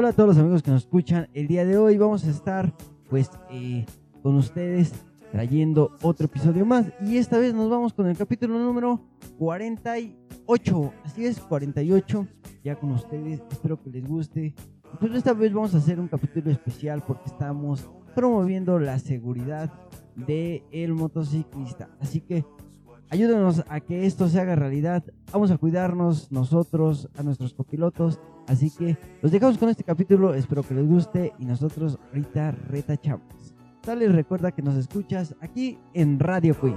Hola a todos los amigos que nos escuchan. El día de hoy vamos a estar pues eh, con ustedes trayendo otro episodio más y esta vez nos vamos con el capítulo número 48. Así es, 48 ya con ustedes. Espero que les guste. Pues esta vez vamos a hacer un capítulo especial porque estamos promoviendo la seguridad del el motociclista. Así que ayúdenos a que esto se haga realidad. Vamos a cuidarnos nosotros, a nuestros copilotos. Así que los dejamos con este capítulo. Espero que les guste y nosotros ahorita retachamos. Dale, recuerda que nos escuchas aquí en Radio Queen.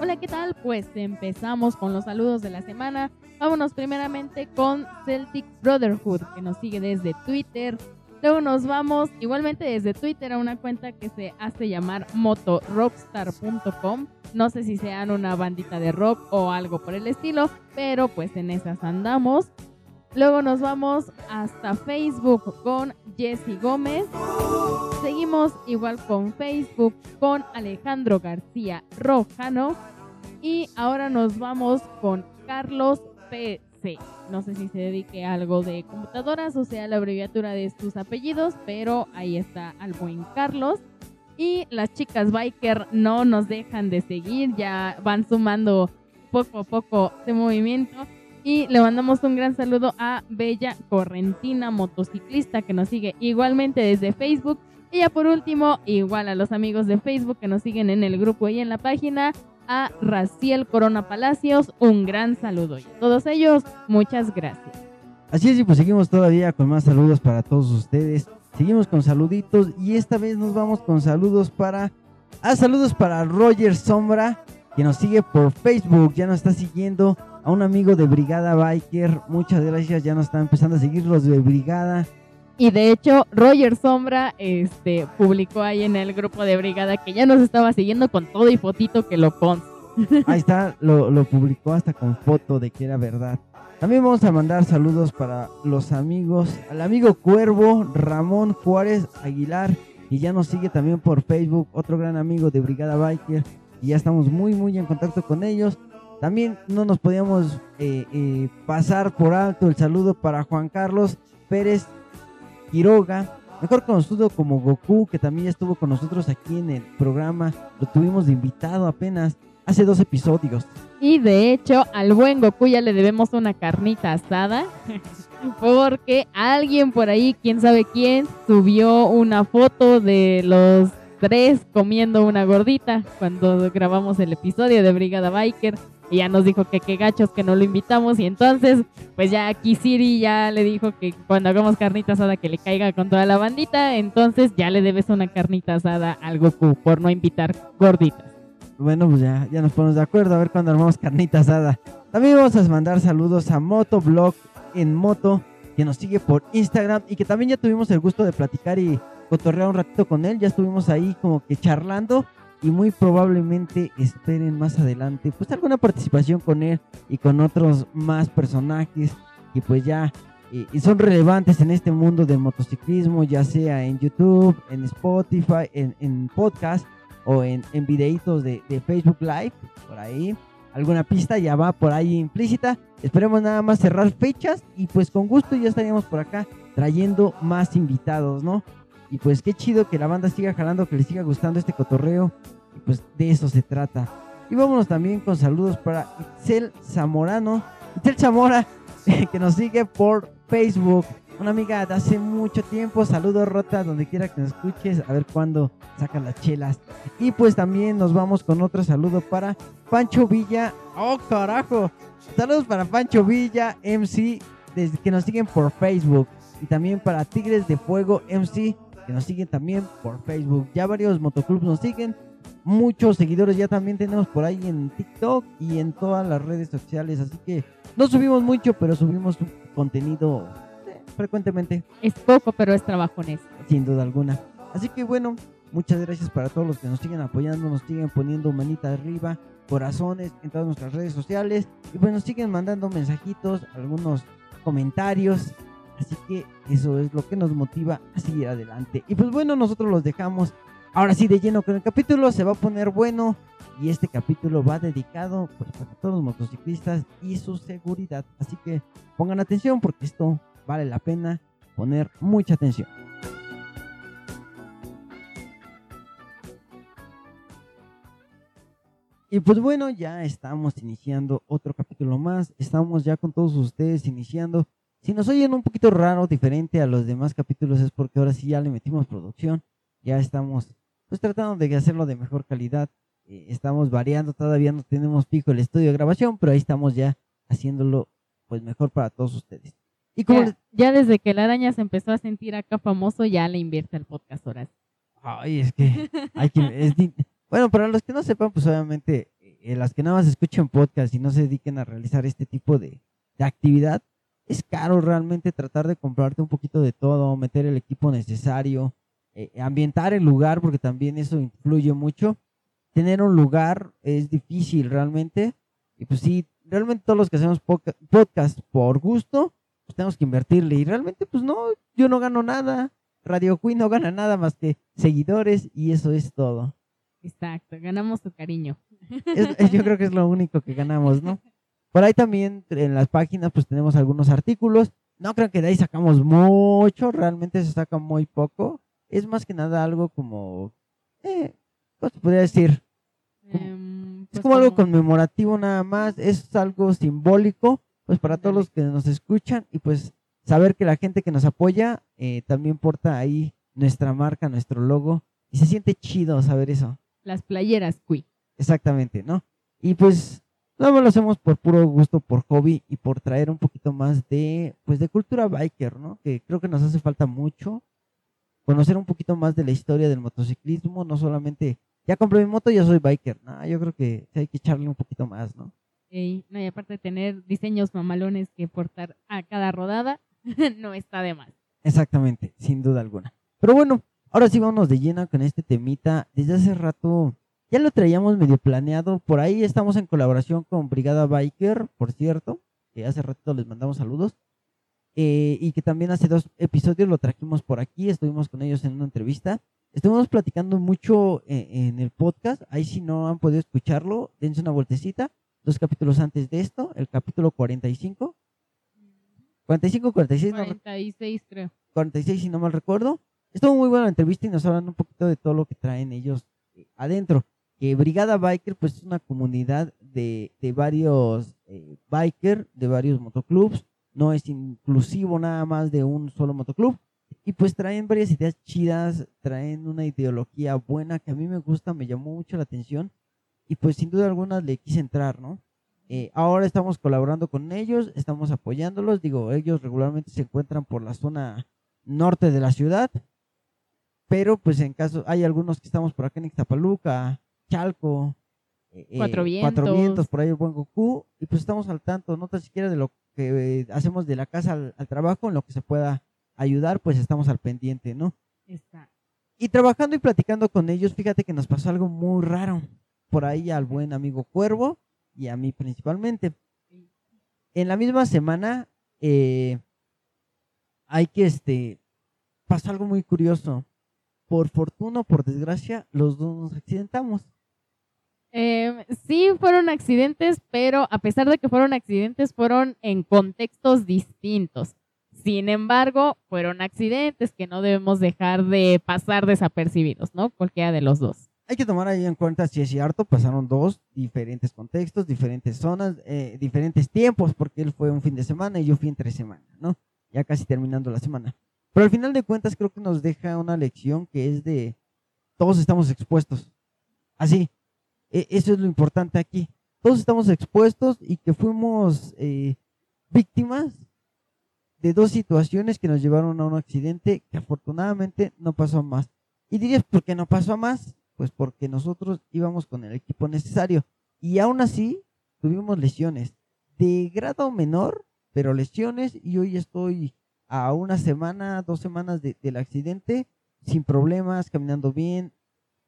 Hola, ¿qué tal? Pues empezamos con los saludos de la semana. Vámonos primeramente con Celtic Brotherhood, que nos sigue desde Twitter. Luego nos vamos igualmente desde Twitter a una cuenta que se hace llamar motorockstar.com. No sé si sean una bandita de rock o algo por el estilo, pero pues en esas andamos. Luego nos vamos hasta Facebook con Jesse Gómez. Seguimos igual con Facebook con Alejandro García Rojano. Y ahora nos vamos con Carlos No sé si se dedique a algo de computadoras o sea la abreviatura de sus apellidos, pero ahí está al buen Carlos. Y las chicas biker no nos dejan de seguir, ya van sumando poco a poco de movimiento. Y le mandamos un gran saludo a Bella Correntina, motociclista, que nos sigue igualmente desde Facebook. Y ya por último, igual a los amigos de Facebook que nos siguen en el grupo y en la página, a Raciel Corona Palacios, un gran saludo. Y a todos ellos, muchas gracias. Así es, y pues seguimos todavía con más saludos para todos ustedes. Seguimos con saluditos y esta vez nos vamos con saludos para... Ah, saludos para Roger Sombra, que nos sigue por Facebook, ya nos está siguiendo. A un amigo de Brigada Biker, muchas gracias, ya nos están empezando a seguir los de Brigada. Y de hecho, Roger Sombra este, publicó ahí en el grupo de Brigada que ya nos estaba siguiendo con todo y fotito que lo con. Ahí está, lo, lo publicó hasta con foto de que era verdad. También vamos a mandar saludos para los amigos, al amigo Cuervo, Ramón Juárez Aguilar, y ya nos sigue también por Facebook, otro gran amigo de Brigada Biker, y ya estamos muy, muy en contacto con ellos. También no nos podíamos eh, eh, pasar por alto el saludo para Juan Carlos Pérez Quiroga, mejor conocido como Goku, que también estuvo con nosotros aquí en el programa. Lo tuvimos de invitado apenas hace dos episodios. Y de hecho, al buen Goku ya le debemos una carnita asada. Porque alguien por ahí, quién sabe quién, subió una foto de los tres comiendo una gordita cuando grabamos el episodio de Brigada Biker. Y ya nos dijo que qué gachos que no lo invitamos. Y entonces, pues ya aquí Siri ya le dijo que cuando hagamos carnita asada que le caiga con toda la bandita. Entonces ya le debes una carnita asada al Goku por no invitar gorditas. Bueno, pues ya, ya nos ponemos de acuerdo a ver cuando armamos carnita asada. También vamos a mandar saludos a Motoblog en moto, que nos sigue por Instagram y que también ya tuvimos el gusto de platicar y cotorrear un ratito con él. Ya estuvimos ahí como que charlando y muy probablemente esperen más adelante pues alguna participación con él y con otros más personajes que pues ya eh, son relevantes en este mundo del motociclismo, ya sea en YouTube, en Spotify, en, en podcast o en, en videitos de, de, Facebook Live, por ahí. Alguna pista ya va por ahí implícita. Esperemos nada más cerrar fechas y pues con gusto ya estaríamos por acá trayendo más invitados, ¿no? Y pues qué chido que la banda siga jalando, que les siga gustando este cotorreo. Y pues de eso se trata. Y vámonos también con saludos para Itzel Zamorano. Itzel Zamora, que nos sigue por Facebook. Una amiga de hace mucho tiempo. Saludos, Rota, donde quiera que nos escuches. A ver cuándo sacan las chelas. Y pues también nos vamos con otro saludo para Pancho Villa. ¡Oh, carajo! Saludos para Pancho Villa, MC, que nos siguen por Facebook. Y también para Tigres de Fuego, MC, que nos siguen también por Facebook. Ya varios motoclubs nos siguen. Muchos seguidores ya también tenemos por ahí en TikTok y en todas las redes sociales. Así que no subimos mucho, pero subimos contenido frecuentemente. Es poco, pero es trabajo honesto. Sin duda alguna. Así que bueno, muchas gracias para todos los que nos siguen apoyando, nos siguen poniendo manita arriba, corazones en todas nuestras redes sociales. Y nos siguen mandando mensajitos, algunos comentarios. Así que eso es lo que nos motiva a seguir adelante. Y pues bueno, nosotros los dejamos ahora sí de lleno con el capítulo. Se va a poner bueno. Y este capítulo va dedicado pues, para todos los motociclistas y su seguridad. Así que pongan atención porque esto vale la pena poner mucha atención. Y pues bueno, ya estamos iniciando otro capítulo más. Estamos ya con todos ustedes iniciando. Si nos oyen un poquito raro, diferente a los demás capítulos, es porque ahora sí ya le metimos producción. Ya estamos pues tratando de hacerlo de mejor calidad. Eh, estamos variando, todavía no tenemos fijo el estudio de grabación, pero ahí estamos ya haciéndolo pues mejor para todos ustedes. Y como ya, ya desde que la araña se empezó a sentir acá famoso, ya le invierte el podcast ahora. Ay, es que hay que... Es, bueno, para los que no sepan, pues obviamente, eh, las que nada más escuchen podcast y no se dediquen a realizar este tipo de, actividad, es caro realmente tratar de comprarte un poquito de todo, meter el equipo necesario, eh, ambientar el lugar, porque también eso influye mucho. Tener un lugar es difícil realmente. Y pues sí, realmente todos los que hacemos podcast por gusto, pues tenemos que invertirle. Y realmente, pues no, yo no gano nada. Radio Queen no gana nada más que seguidores y eso es todo. Exacto, ganamos su cariño. yo creo que es lo único que ganamos, ¿no? Por ahí también en las páginas pues tenemos algunos artículos. No creo que de ahí sacamos mucho, realmente se saca muy poco. Es más que nada algo como, eh, ¿cómo se podría decir? Em, es pues como, algo conmemorativo nada más, es algo simbólico, pues para todos los que nos escuchan y pues saber que la gente que nos apoya eh, también porta ahí nuestra marca, nuestro logo y se siente chido saber eso las playeras Cui. Exactamente, ¿no? Y pues no lo hacemos por puro gusto, por hobby y por traer un poquito más de, pues de cultura biker, ¿no? Que creo que nos hace falta mucho conocer un poquito más de la historia del motociclismo, no solamente, ya compré mi moto, ya soy biker, ¿no? Yo creo que hay que echarle un poquito más, ¿no? y aparte de tener diseños mamalones que portar a cada rodada, no está de más. Exactamente, sin duda alguna. Pero bueno, Ahora sí vamos de lleno con este temita. Desde hace rato ya lo traíamos medio planeado. Por ahí estamos en colaboración con Brigada Biker, por cierto, que hace rato les mandamos saludos. Eh, y que también hace dos episodios lo trajimos por aquí, estuvimos con ellos en una entrevista. Estuvimos platicando mucho en, en el podcast. Ahí si no han podido escucharlo, dense una vueltecita. Dos capítulos antes de esto, el capítulo 45. 45, 46, 46 creo. 46 si no mal recuerdo. Estuvo muy buena la entrevista y nos hablan un poquito de todo lo que traen ellos eh, adentro. Que Brigada Biker, pues es una comunidad de, de varios eh, biker, de varios motoclubs. No es inclusivo nada más de un solo motoclub. Y pues traen varias ideas chidas, traen una ideología buena que a mí me gusta, me llamó mucho la atención. Y pues sin duda alguna le quise entrar, ¿no? Eh, ahora estamos colaborando con ellos, estamos apoyándolos. Digo, ellos regularmente se encuentran por la zona norte de la ciudad pero pues en caso, hay algunos que estamos por acá en Ixtapaluca, Chalco, eh, eh, Cuatro Vientos. Cuatro Vientos, por ahí el Buen Goku, y pues estamos al tanto, no tan siquiera de lo que eh, hacemos de la casa al, trabajo, en lo que se pueda ayudar, pues estamos al pendiente, ¿no? Está. Y trabajando y platicando con ellos, fíjate que nos pasó algo muy raro. Por ahí al buen amigo Cuervo y a mí principalmente. En la misma semana, hay que, este, pasó algo muy curioso por fortuna o por desgracia, los dos nos accidentamos. Em, sí, fueron accidentes, pero a pesar de que fueron accidentes, fueron en contextos distintos. Sin embargo, fueron accidentes que no debemos dejar de pasar desapercibidos, ¿no? Cualquiera de los dos. Hay que tomar ahí en cuenta si es cierto, pasaron dos diferentes contextos, diferentes zonas, eh, diferentes tiempos, porque él fue un fin de semana y yo fui entre semana, ¿no? Ya casi terminando la semana. Pero al final de cuentas creo que nos deja una lección que es de todos estamos expuestos. Así, eso es lo importante aquí. Todos estamos expuestos y que fuimos eh, víctimas de dos situaciones que nos llevaron a un accidente que afortunadamente no pasó más. Y dirías, ¿por qué no pasó más? Pues porque nosotros íbamos con el equipo necesario. Y aún así tuvimos lesiones de grado menor, pero lesiones y hoy estoy a una semana, dos semanas del accidente, sin problemas, caminando bien,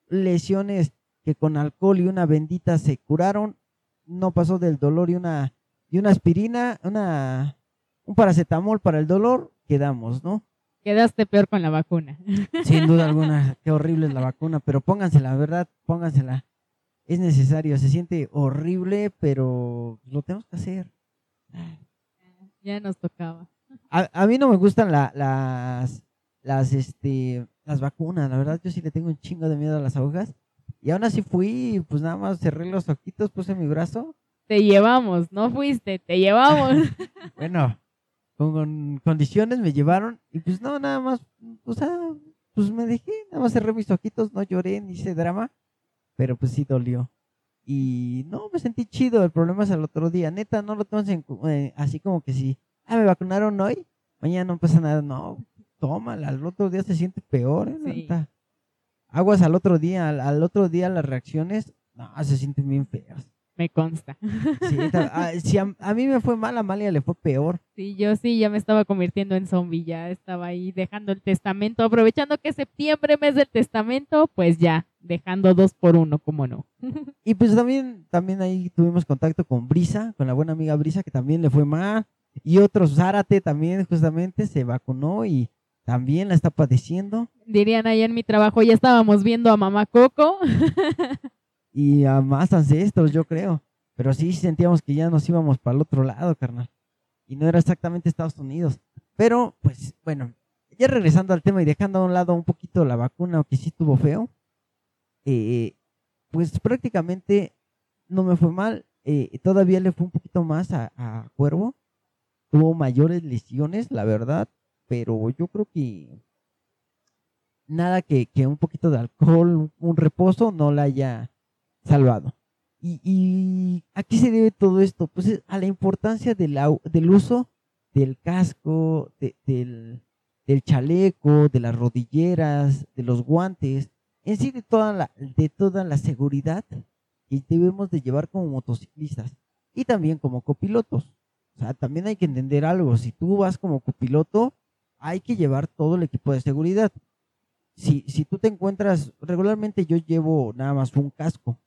lesiones que con alcohol y una bendita se curaron, no pasó del dolor y una, y una aspirina, una, un paracetamol para el dolor, quedamos, ¿no? Quedaste peor con la vacuna. Sin duda alguna, qué horrible es la vacuna, pero póngansela, ¿verdad? Póngansela. Es necesario, se siente horrible, pero lo tenemos que hacer. Ya nos tocaba. A, a mí no me gustan la- las, las, este, las vacunas, la verdad, yo sí le tengo un chingo de miedo a las agujas. Y aún así fui, pues nada más cerré los ojitos, puse mi brazo. Te llevamos, no fuiste, te llevamos. Bueno, con, con condiciones me llevaron y pues no, nada más, o sea, pues me dejé, nada más cerré mis ojitos, no lloré ni hice drama, pero pues sí dolió. Y no, me sentí chido, el problema es al otro día, neta, no lo cu- eh, así como que si, ah, me vacunaron hoy, mañana no pasa nada, no, tómala, al otro día se siente peor, ¿eh? Sí. Aguas al otro día, al, al otro día las reacciones, no, se sienten bien feas. Me consta. Sí, ah, si a, a mí me fue mal, a Amalia le fue peor. Sí, yo sí, ya me estaba convirtiendo en zombie, ya estaba ahí dejando el testamento, aprovechando que septiembre, mes del testamento, pues ya, dejando dos por uno, cómo no. Y pues también, también ahí tuvimos contacto con Brisa, con la buena amiga Brisa, que también le fue mal. Y otro, Zárate, también justamente se vacunó y también la está padeciendo. Dirían ahí en mi trabajo, ya estábamos viendo a mamá Coco. Y a más ancestros, yo creo. Pero sí sentíamos que ya nos íbamos para el otro lado, carnal. Y no era exactamente Estados Unidos. Pero, pues, bueno, ya regresando al tema y dejando a un lado un poquito la vacuna, que sí estuvo feo, eh, pues prácticamente no me fue mal. eh, todavía le fue un poquito más a, a Cuervo. Tuvo mayores lesiones, la verdad. Pero yo creo que nada que, que un poquito de alcohol, un, reposo no la haya salvado. Y, y a qué se debe todo esto? Pues es a la importancia del, au- del uso del casco, de- del, del chaleco, de las rodilleras, de los guantes, en sí de toda la, de toda la seguridad que debemos de llevar como motociclistas y también como copilotos. O sea, también hay que entender algo. Si tú vas como copiloto, hay que llevar todo el equipo de seguridad. Si, si tú te encuentras, regularmente yo llevo nada más un casco,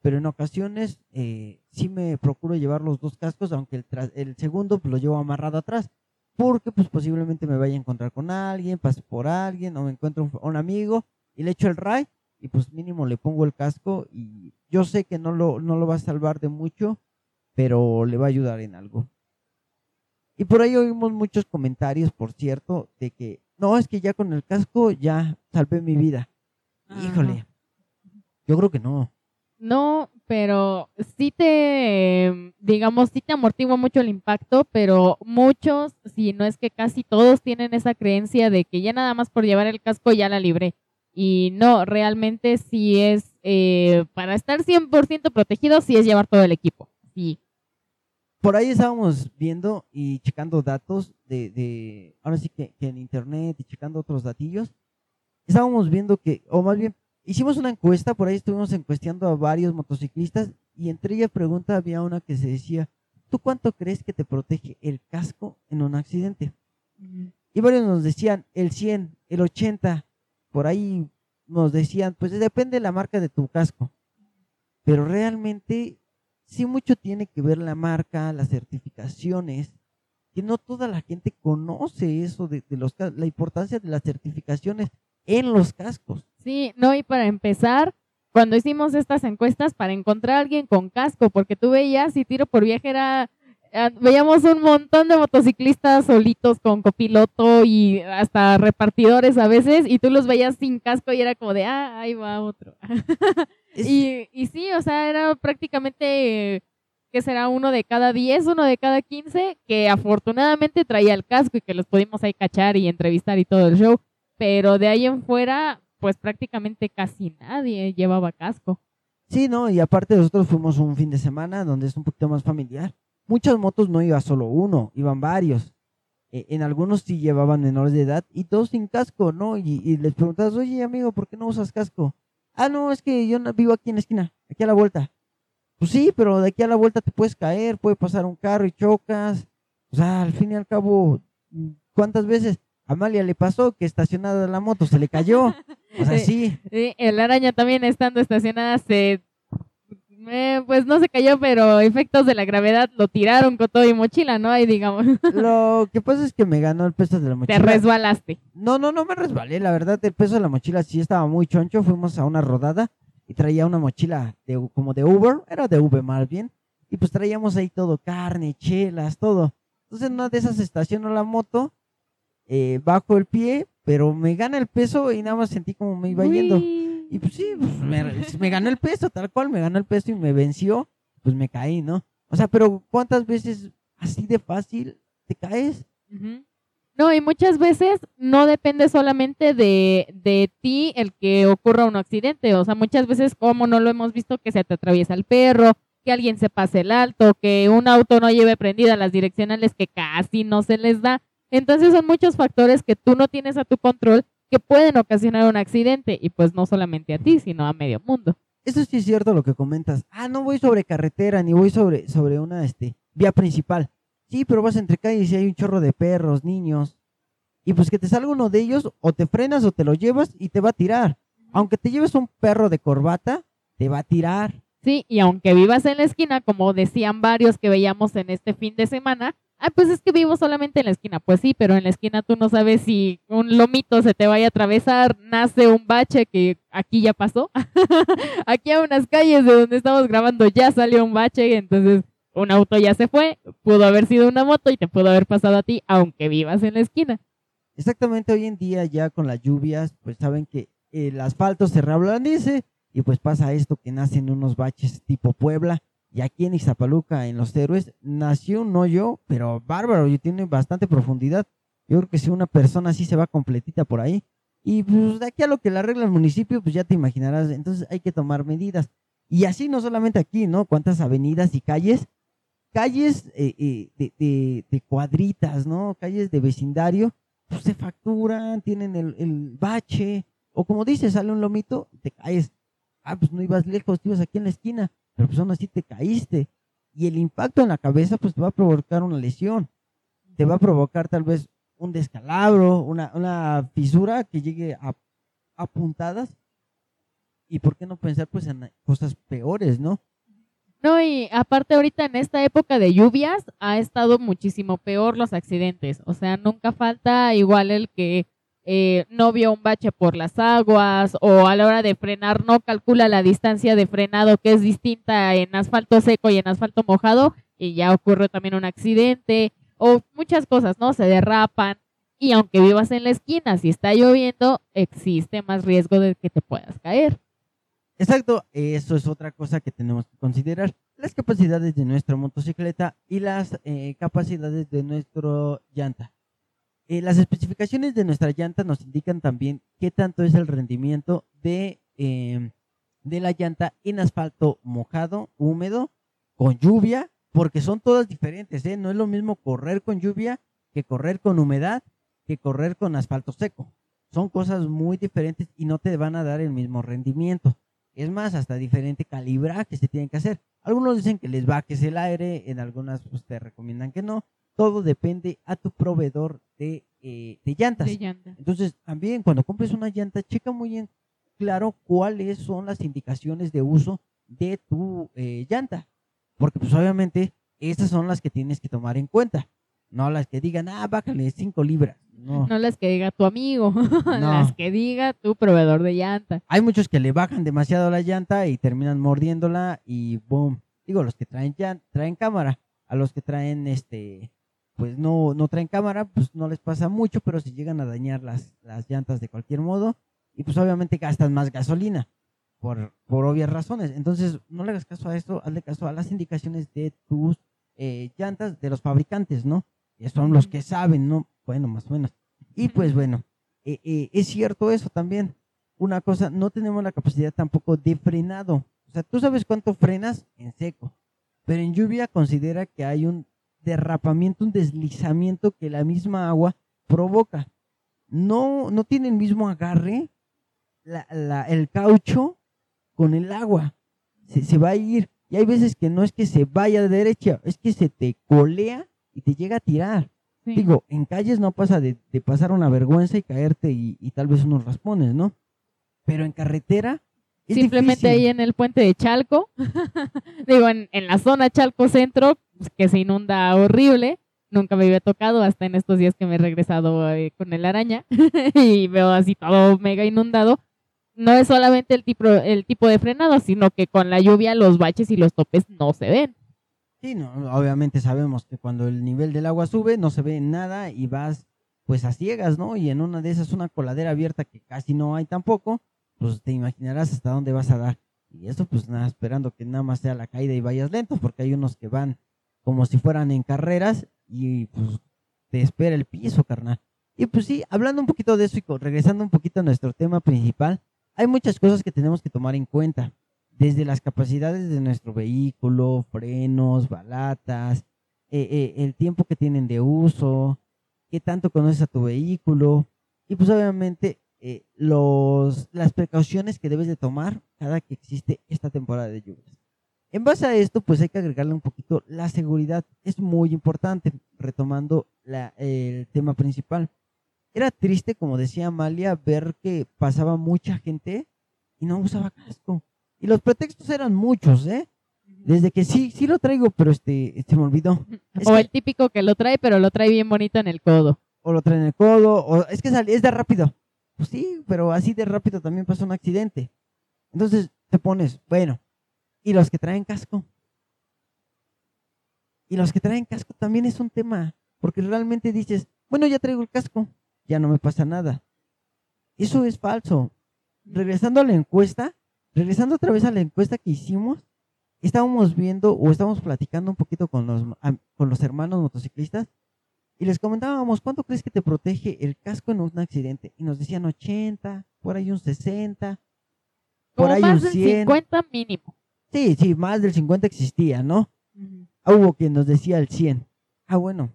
pero en ocasiones eh, sí me procuro llevar los dos cascos, aunque el, el segundo pues, lo llevo amarrado atrás, porque pues posiblemente me vaya a encontrar con alguien, pase por alguien, o me encuentro un, un amigo y le echo el ray y pues mínimo le pongo el casco y yo sé que no lo, no lo va a salvar de mucho, pero le va a ayudar en algo. Y por ahí oímos muchos comentarios, por cierto, de que no, es que ya con el casco ya salvé mi vida. Híjole, yo creo que no. No, pero sí te, digamos, sí te amortigua mucho el impacto, pero muchos, si no es que casi todos tienen esa creencia de que ya nada más por llevar el casco ya la libré. Y no, realmente sí es, eh, para estar 100% protegido, sí es llevar todo el equipo. Sí. Por ahí estábamos viendo y checando datos de, de ahora sí que, que en internet y checando otros datillos. Estábamos viendo que, o más bien, hicimos una encuesta, por ahí estuvimos encuesteando a varios motociclistas y entre ellas pregunta había una que se decía, ¿tú cuánto crees que te protege el casco en un accidente? Y varios nos decían el 100, el 80, por ahí nos decían, pues depende de la marca de tu casco. Pero realmente sí mucho tiene que ver la marca, las certificaciones, que no toda la gente conoce eso de, de los la importancia de las certificaciones en los cascos. Sí, no, y para empezar, cuando hicimos estas encuestas para encontrar a alguien con casco, porque tú veías y tiro por viaje era, veíamos un montón de motociclistas solitos con copiloto y hasta repartidores a veces, y tú los veías sin casco y era como de, ah, ahí va otro. Y, y sí, o sea, era prácticamente, que será uno de cada 10, uno de cada 15, que afortunadamente traía el casco y que los pudimos ahí cachar y entrevistar y todo el show. Pero de ahí en fuera, pues prácticamente casi nadie llevaba casco. Sí, no, y aparte nosotros fuimos un fin de semana donde es un poquito más familiar. Muchas motos no iba solo uno, iban varios. Eh, en algunos sí llevaban menores de edad y todos sin casco, ¿no? Y, y les preguntabas, oye amigo, ¿por qué no usas casco? Ah, no, es que yo vivo aquí en la esquina, aquí a la vuelta. Pues sí, pero de aquí a la vuelta te puedes caer, puede pasar un carro y chocas. O sea, al fin y al cabo, ¿cuántas veces? A Amalia le pasó que estacionada la moto se le cayó. O sea, sí. Sí, el araña también estando estacionada se Eh, pues no se cayó, pero efectos de la gravedad lo tiraron con todo y mochila, ¿no? Ahí digamos. Lo que pasa es que me ganó el peso de la Te mochila. resbalaste. No, no, no me resbalé, la verdad, el peso de la mochila sí estaba muy choncho. Fuimos a una rodada y traía una mochila de, como de Uber, era de Uber más bien. Y pues traíamos ahí todo, carne, chelas, todo. Entonces en una de esas estaciono la moto, eh, bajo el pie, pero me gana el peso y nada más sentí como me iba yendo. Y pues sí, pues, me, ganó el peso, tal cual, me ganó el peso y me venció, pues me caí, ¿no? O sea, pero ¿cuántas veces así de fácil te caes? No, y muchas veces no depende solamente de, de ti el que ocurra un accidente. O sea, muchas veces, como no lo hemos visto, que se te atraviesa el perro, que alguien se pase el alto, que un auto no lleve prendidas las direccionales que casi no se les da. Entonces son muchos factores que tú no tienes a tu control que pueden ocasionar un accidente y pues no solamente a ti, sino a medio mundo. Eso sí es cierto lo que comentas. Ah, no voy sobre carretera ni voy sobre, sobre una este, vía principal. Sí, pero vas entre calles y hay un chorro de perros, niños. Y pues que te salga uno de ellos, o te frenas o te lo llevas y te va a tirar. Aunque te lleves un perro de corbata, te va a tirar. Sí, y aunque vivas en la esquina, como decían varios que veíamos en este fin de semana, ah, pues es que vivo solamente en la esquina. Pues sí, pero en la esquina tú no sabes si un lomito se te vaya a atravesar, nace un bache que aquí ya pasó. aquí a unas calles de donde estamos grabando ya salió un bache, entonces un auto ya se fue, pudo haber sido una moto y te pudo haber pasado a ti, aunque vivas en la esquina. Exactamente hoy en día ya con las lluvias, pues saben que el asfalto se reblandece y pues pasa esto que nacen unos baches tipo Puebla. Y aquí en Iztapaluca, en Los Héroes, nació un hoyo, pero bárbaro, y tiene bastante profundidad. Yo creo que si una persona así se va completita por ahí. Y pues de aquí a lo que la arregla el municipio, pues ya te imaginarás. Entonces hay que tomar medidas. Y así no solamente aquí, ¿no? Cuántas avenidas y calles, calles eh, eh, de, de- de cuadritas, ¿no? Calles de vecindario, pues se facturan, tienen el, el bache. O como dices, sale un lomito, te caes. Ah, pues no ibas lejos, ibas aquí en la esquina, pero pues aún así te caíste. Y el impacto en la cabeza, pues te va a provocar una lesión. Te va a provocar tal vez un descalabro, una, una fisura que llegue a, a puntadas. Y por qué no pensar pues en cosas peores, ¿no? No, y aparte ahorita en esta época de lluvias ha estado muchísimo peor los accidentes. O sea, nunca falta igual el que eh, no vio un bache por las aguas o a la hora de frenar no calcula la distancia de frenado que es distinta en asfalto seco y en asfalto mojado y ya ocurre también un accidente o muchas cosas, ¿no? Se derrapan y aunque vivas en la esquina, si está lloviendo, existe más riesgo de que te puedas caer. Exacto, eso es otra cosa que tenemos que considerar. Las capacidades de nuestra motocicleta y las eh, capacidades de nuestro llanta. Eh, las especificaciones de nuestra llanta nos indican también qué tanto es el rendimiento de, eh, la llanta en asfalto mojado, húmedo, con lluvia, porque son todas diferentes. ¿eh? No es lo mismo correr con lluvia que correr con humedad, que correr con asfalto seco. Son cosas muy diferentes y no te van a dar el mismo rendimiento. Es más, hasta diferente calibraje se tienen que hacer. Algunos dicen que les bajes el aire, en algunas pues, te recomiendan que no. Todo depende a tu proveedor de, eh, de llantas. De llanta. Entonces, también cuando compres una llanta, checa muy bien claro cuáles son las indicaciones de uso de tu eh, llanta. Porque pues obviamente estas son las que tienes que tomar en cuenta. No las que digan, ah, bájale 5 libras. No. No las que diga tu amigo, las que diga tu proveedor de llanta. Hay muchos que le bajan demasiado la llanta y terminan mordiéndola y boom. Digo, los que traen traen cámara, a los que traen este pues no no traen cámara, pues no les pasa mucho, pero si llegan a dañar las las llantas de cualquier modo y pues obviamente gastan más gasolina por por obvias razones. Entonces, no le hagas caso a esto, hazle caso a las indicaciones de tus eh, llantas de los fabricantes, ¿no? Que son los que saben, ¿no? Bueno, más o menos. Y pues bueno, eh, eh, es cierto eso también una cosa, no tenemos la capacidad tampoco de frenado. O sea, tú sabes cuánto frenas en seco, pero en lluvia considera que hay un derrapamiento, un deslizamiento que la misma agua provoca. No, no tiene el mismo agarre la- la- el caucho con el agua. Se, se va a ir. Y hay veces que no es que se vaya de derecha, es que se te colea y te llega a tirar. Sí. Digo, en calles no pasa de, de pasar una vergüenza y caerte y, y tal vez unos raspones, ¿no? Pero en carretera Es Simplemente difícil. ahí en el puente de Chalco, digo, en, en la zona Chalco Centro, pues, que se inunda horrible. Nunca me había tocado hasta en estos días que me he regresado eh, con el araña y veo así todo mega inundado. No es solamente el tipo, el tipo de frenado, sino que con la lluvia los baches y los topes no se ven. Sí, no, obviamente sabemos que cuando el nivel del agua sube no se ve nada y vas pues a ciegas, ¿no? Y en una de esas una coladera abierta que casi no hay tampoco, pues te imaginarás hasta dónde vas a dar. Y eso pues nada, esperando que nada más sea la caída y vayas lento, porque hay unos que van como si fueran en carreras y pues te espera el piso, carnal. Y pues sí, hablando un poquito de eso y regresando un poquito a nuestro tema principal, hay muchas cosas que tenemos que tomar en cuenta desde las capacidades de nuestro vehículo, frenos, balatas, eh, eh, el tiempo que tienen de uso, qué tanto conoces a tu vehículo y pues obviamente eh, los, las precauciones que debes de tomar cada que existe esta temporada de lluvias. En base a esto, pues hay que agregarle un poquito la seguridad. Es muy importante, retomando la- el tema principal. Era triste, como decía Amalia, ver que pasaba mucha gente y no usaba casco. Y los pretextos eran muchos, ¿eh? Desde que sí, sí lo traigo, pero este, se me olvidó. Es o que- el típico que lo trae, pero lo trae bien bonito en el codo. o lo trae en el codo, o es que es de rápido. Pues sí, pero así de rápido también pasa un accidente. Entonces te pones, bueno, y los que traen casco. Y los que traen casco también es un tema, porque realmente dices, bueno, ya traigo el casco, ya no me pasa nada. Eso es falso. Regresando a la encuesta, regresando otra vez a la encuesta que hicimos, estábamos viendo o estábamos platicando un poquito con los, con los hermanos motociclistas y les comentábamos, ¿cuánto crees que te protege el casco en un accidente? Y nos decían 80, por ahí un 60, por Como ahí más un del 100. 50 mínimo. Sí, sí, más del 50 existía, ¿no? Ah, Hubo quien nos decía el 100. Ah, bueno.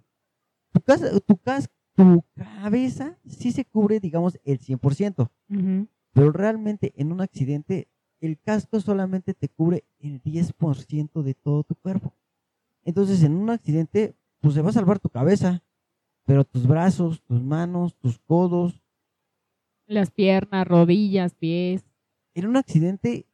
Tu, casa, tu, cas- tu cabeza sí se cubre, digamos, el 100%, Ujú. pero realmente en un accidente el casco solamente te cubre el 10% de todo tu cuerpo. Entonces, en un accidente, pues se va a salvar tu cabeza, pero tus brazos, tus manos, tus codos, Las piernas, rodillas, pies. en un accidente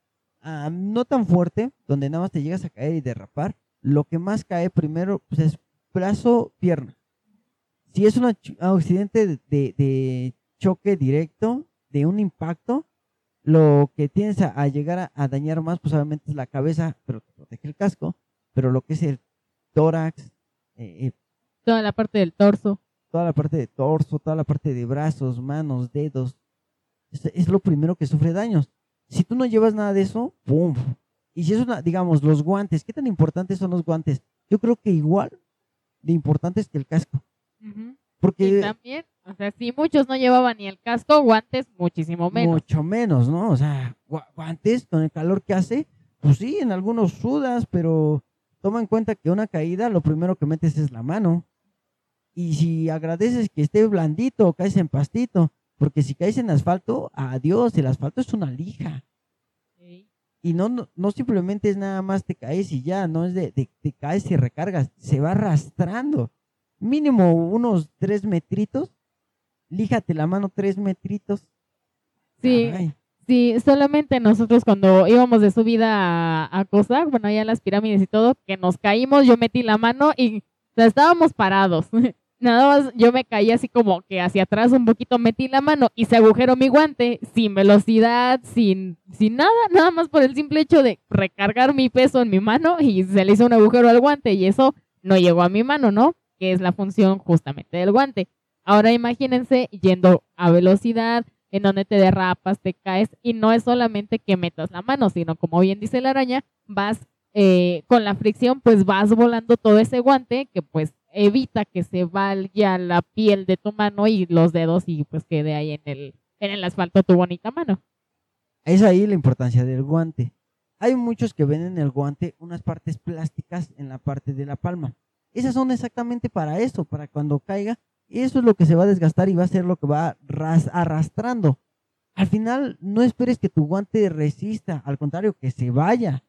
ah, no tan fuerte, donde nada más te llegas a caer y derrapar, lo que más cae primero pues, es brazo, pierna. Si es un ach- accidente de, de- de choque directo, de un impacto, lo que tienes a, a llegar a, a dañar más, pues obviamente es la cabeza, pero te protege el casco, pero lo que es el tórax, eh, eh, Toda la parte del torso. toda la parte de torso, toda la parte de brazos, manos, dedos. Es, es lo primero que sufre daños. Si tú no llevas nada de eso, ¡pum! Y si es una, digamos, los guantes, ¿qué tan importantes son los guantes? Yo creo que igual de importantes que el casco. Porque también, o sea, si muchos no llevaban ni el casco, guantes, muchísimo menos. mucho menos, ¿no? O sea, gua- guantes con el calor que hace, pues sí, en algunos sudas, pero toma en cuenta que una caída lo primero que metes es la mano. Y si agradeces que esté blandito, caes en pastito, porque si caes en asfalto, adiós, el asfalto es una lija. Sí. Y no, no, no simplemente es nada más te caes y ya, no es de, de- te caes y recargas, se va arrastrando. Mínimo unos tres metritos, líjate la mano tres metritos. Sí, sí, solamente nosotros cuando íbamos de subida a, a Cosa, bueno, allá las pirámides y todo, que nos caímos, yo metí la mano y o sea, estábamos parados. Nada más yo me caí así como que hacia atrás un poquito, metí la mano y se agujeró mi guante sin velocidad, sin, sin nada, nada más por el simple hecho de recargar mi peso en mi mano y se le hizo un agujero al guante y eso no llegó a mi mano, ¿no? Que es la función justamente del guante. Ahora imagínense yendo a velocidad, en donde te derrapas, te caes, y no es solamente que metas la mano, sino como bien dice la araña, vas eh, con la fricción, pues vas volando todo ese guante que pues evita que se vaya la piel de tu mano y los dedos y pues quede ahí en el, en el asfalto tu bonita mano. Es ahí la importancia del guante. Hay muchos que ven en el guante unas partes plásticas en la parte de la palma. Esas son exactamente para eso, para cuando caiga. Eso es lo que se va a desgastar y va a ser lo que va ras- arrastrando. Al final, no esperes que tu guante resista, al contrario, que se vaya,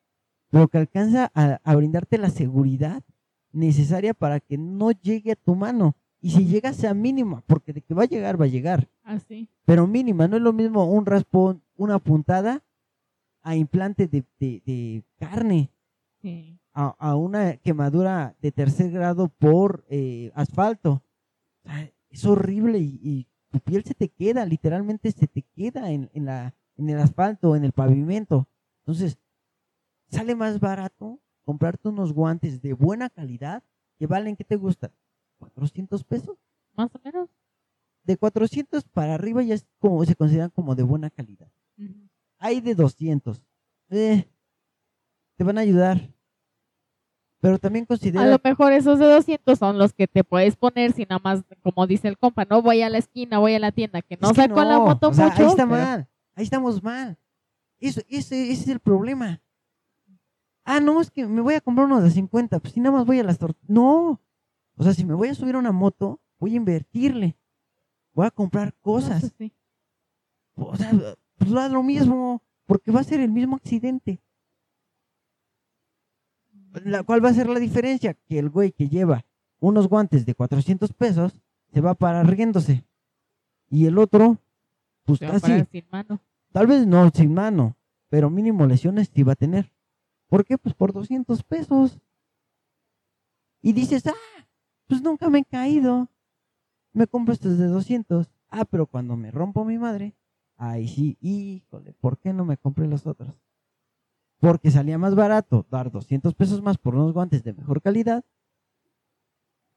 pero que alcanza a brindarte la seguridad necesaria para que no llegue a tu mano. Y si llega, sea mínima, porque de que va a llegar, va a llegar Así. pero mínima, no es lo mismo un raspón, una puntada, a implante de, de- de carne, Sí. a, a una quemadura de tercer grado por eh, asfalto. Es horrible y, y tu piel se te queda, literalmente se te queda en, en la, en el asfalto, en el pavimento. Entonces, sale más barato comprarte unos guantes de buena calidad que valen, ¿qué te gusta? 400 pesos. Más o menos. De 400 para arriba ya es como se consideran como de buena calidad. Hay de 200. Eh, te van a ayudar. Pero también A considera lo mejor esos de 200 son los que te puedes poner si nada más, como dice el compa, no voy a la esquina, voy a la tienda, que no Es que saco la moto o sea, mucho. Ahí está pero- mal. Ahí estamos mal. Eso, ese, ese es el problema. Ah, no, es que me voy a comprar uno de 50. Pues si nada más voy a las tortas. No. O sea, si me voy a subir a una moto, voy a invertirle. Voy a comprar cosas. Sí. O sea, pues da lo mismo. Porque va a ser el mismo accidente. La, ¿Cuál va a ser la diferencia? Que el güey que lleva unos guantes de 400 pesos se va a parar riéndose. Y el otro, pues Se va a casi, parar sin mano. tal vez no sin mano, pero mínimo lesiones sí va a tener. ¿Por qué? Pues por 200 pesos. Y dices, ah, pues nunca me he caído. Me compro estos de 200. Ah, pero cuando me rompo mi madre, ahí sí, híjole, ¿por qué no me compré los otros? Porque salía más barato dar 200 pesos más por unos guantes de mejor calidad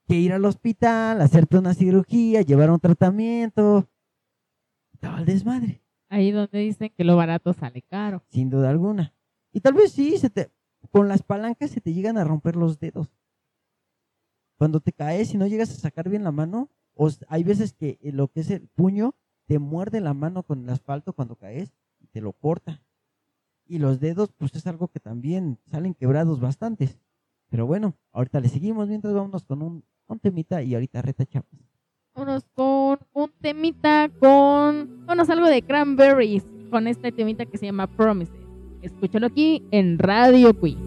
que ir al hospital, hacerte una cirugía, llevar un tratamiento. Estaba el desmadre Ahí donde dicen que lo barato sale caro. sin duda alguna. Y tal vez sí, se te, con las palancas se te llegan a romper los dedos. Cuando te caes y no llegas a sacar bien la mano, o hay veces que eh, lo que es el puño te muerde la mano con el asfalto cuando caes y te lo corta. Y los dedos, pues es algo que también salen quebrados bastantes. Pero bueno, ahorita le seguimos mientras vámonos con un, temita y ahorita retachamos. Vámonos con un temita con. Vámonos algo de Cranberries. Con este temita que se llama Promises. Escúchalo aquí en Radio Cui.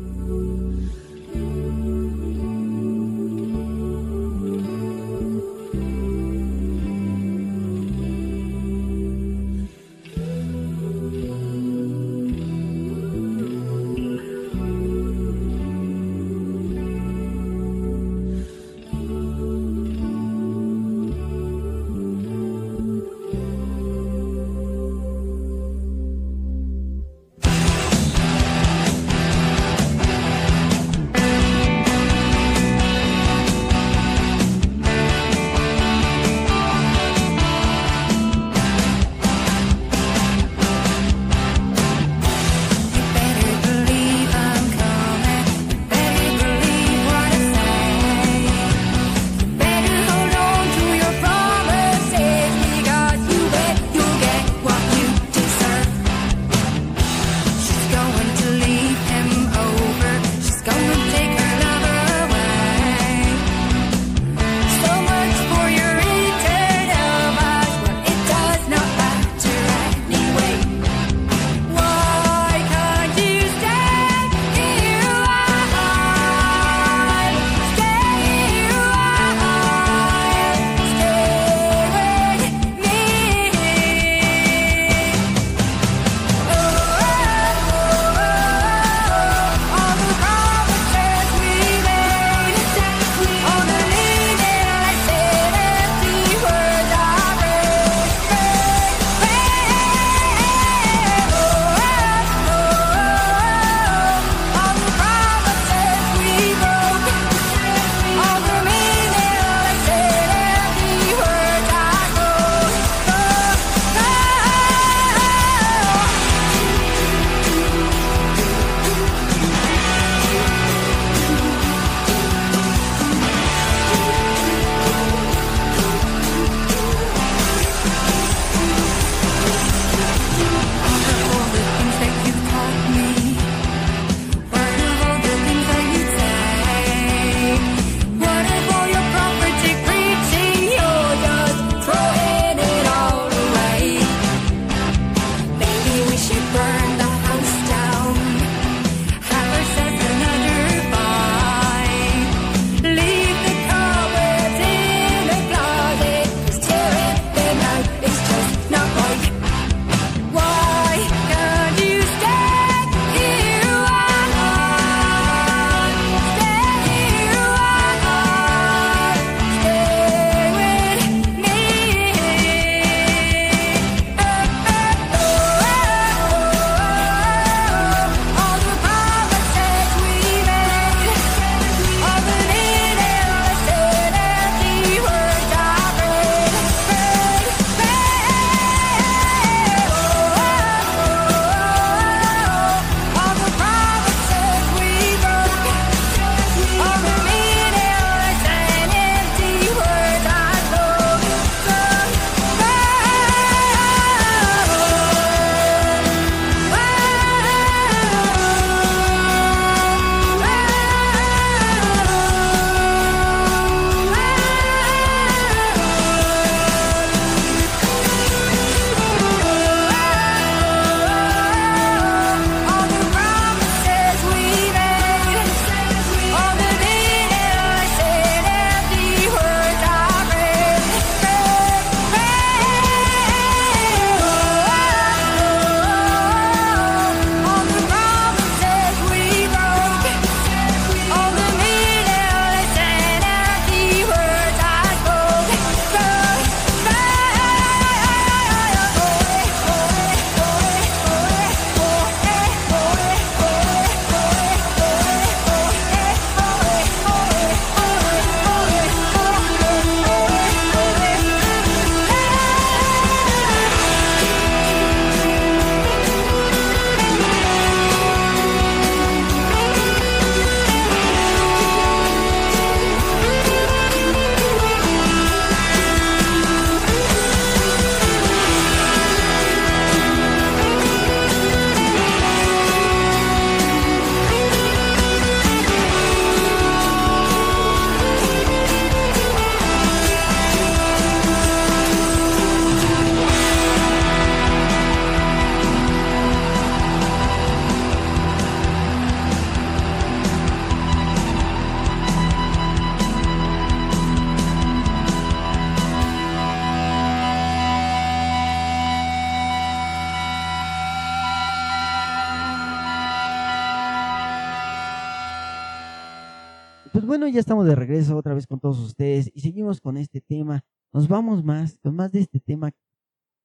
Todos ustedes y seguimos con este tema. Nos vamos más, con más de este tema.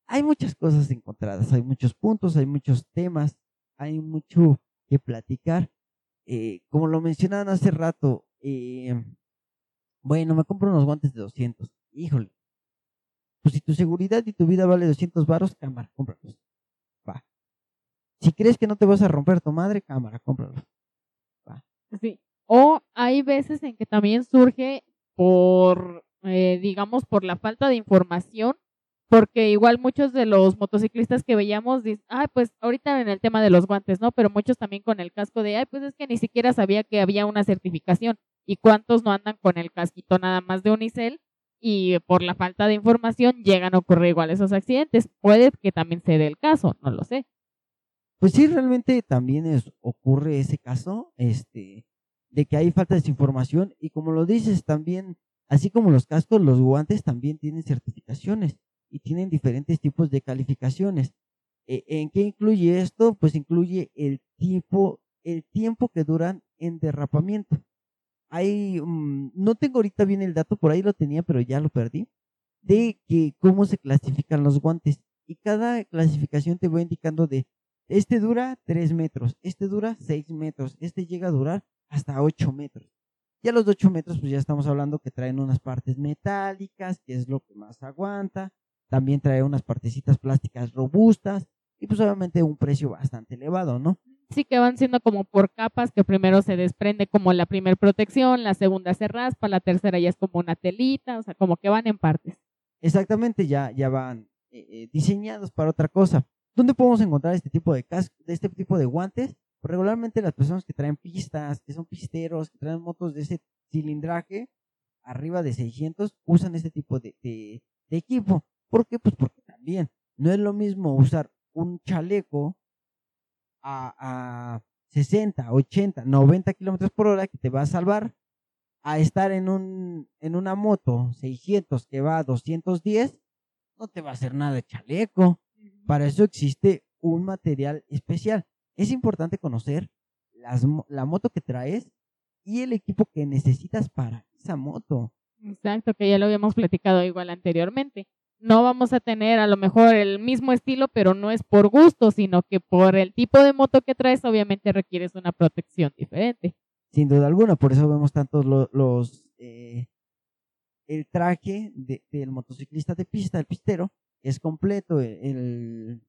Hay muchas cosas encontradas, hay muchos puntos, hay muchos temas, hay mucho que platicar. Eh, como lo mencionaban hace rato, eh, bueno, me compro unos guantes de 200. Híjole. Pues si tu seguridad y tu vida vale 200 varos, cámara, cómpralos. Va. Si crees que no te vas a romper tu madre, cámara, cómpralos. Va. Sí. O hay veces en que también surge por, eh, digamos, por la falta de información, porque igual muchos de los motociclistas que veíamos dicen, ay, pues ahorita en el tema de los guantes, ¿no? Pero muchos también con el casco de, ay, pues es que ni siquiera sabía que había una certificación. ¿Y cuántos no andan con el casquito nada más de Unicel? Y por la falta de información llegan a ocurrir igual esos accidentes. Puede que también se dé el caso, no lo sé. Pues sí, realmente también es, ocurre ese caso, este, de que hay falta de información y como lo dices también, así como los cascos, los guantes también tienen certificaciones y tienen diferentes tipos de calificaciones. E, ¿En qué incluye esto? Pues incluye el tiempo, el tiempo que duran en derrapamiento. Hay, mm, no tengo ahorita bien el dato, por ahí lo tenía, pero ya lo perdí, de que cómo se clasifican los guantes. Y cada clasificación te va indicando de, este dura 3 metros, este dura 6 metros, este llega a durar hasta 8 metros. Ya los de 8 metros, pues ya estamos hablando que traen unas partes metálicas, que es lo que más aguanta. También trae unas partecitas plásticas robustas y pues obviamente un precio bastante elevado, ¿no? Sí que van siendo como por capas, que primero se desprende como la primera protección, la segunda se raspa, la tercera ya es como una telita, o sea, como que van en partes. Exactamente, ya, ya van eh, eh, diseñados para otra cosa. ¿Dónde podemos encontrar este tipo de casco, de este tipo de guantes? Pues regularmente las personas que traen pistas, que son pisteros, que traen motos de ese cilindraje, arriba de 600, usan este tipo de, de, equipo. ¿Por qué? Pues porque también no es lo mismo usar un chaleco a, a 60, 80, 90 kilómetros por hora que te va a salvar a estar en, un, en una moto 600 que va a 210, no te va a hacer nada de chaleco. Para eso existe un material especial es importante conocer la moto que traes y el equipo que necesitas para esa moto. Exacto, que ya lo habíamos platicado igual anteriormente. No vamos a tener a lo mejor el mismo estilo, pero no es por gusto, sino que por el tipo de moto que traes, obviamente requieres una protección diferente. Sin duda alguna, por eso vemos tantos los, eh, el traje del motociclista de pista, el pistero, es completo, el,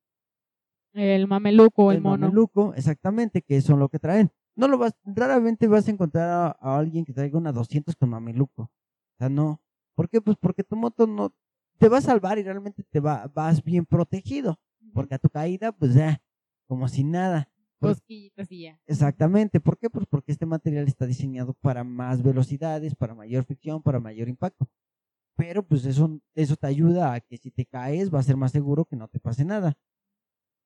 el mameluco, el, el mono. mameluco, exactamente, que son lo que traen. No lo vas, raramente vas a encontrar a, alguien que traiga una 200 con mameluco. O sea, no. ¿Por qué? Pues porque tu moto no te va a salvar y realmente te va, vas bien protegido. Porque a tu caída, pues ya, como si nada. Cosquillitas y ya. Exactamente. ¿Por qué? Pues porque este material está diseñado para más velocidades, para mayor fricción, para mayor impacto. Pero pues eso, eso te ayuda a que si te caes va a ser más seguro que no te pase nada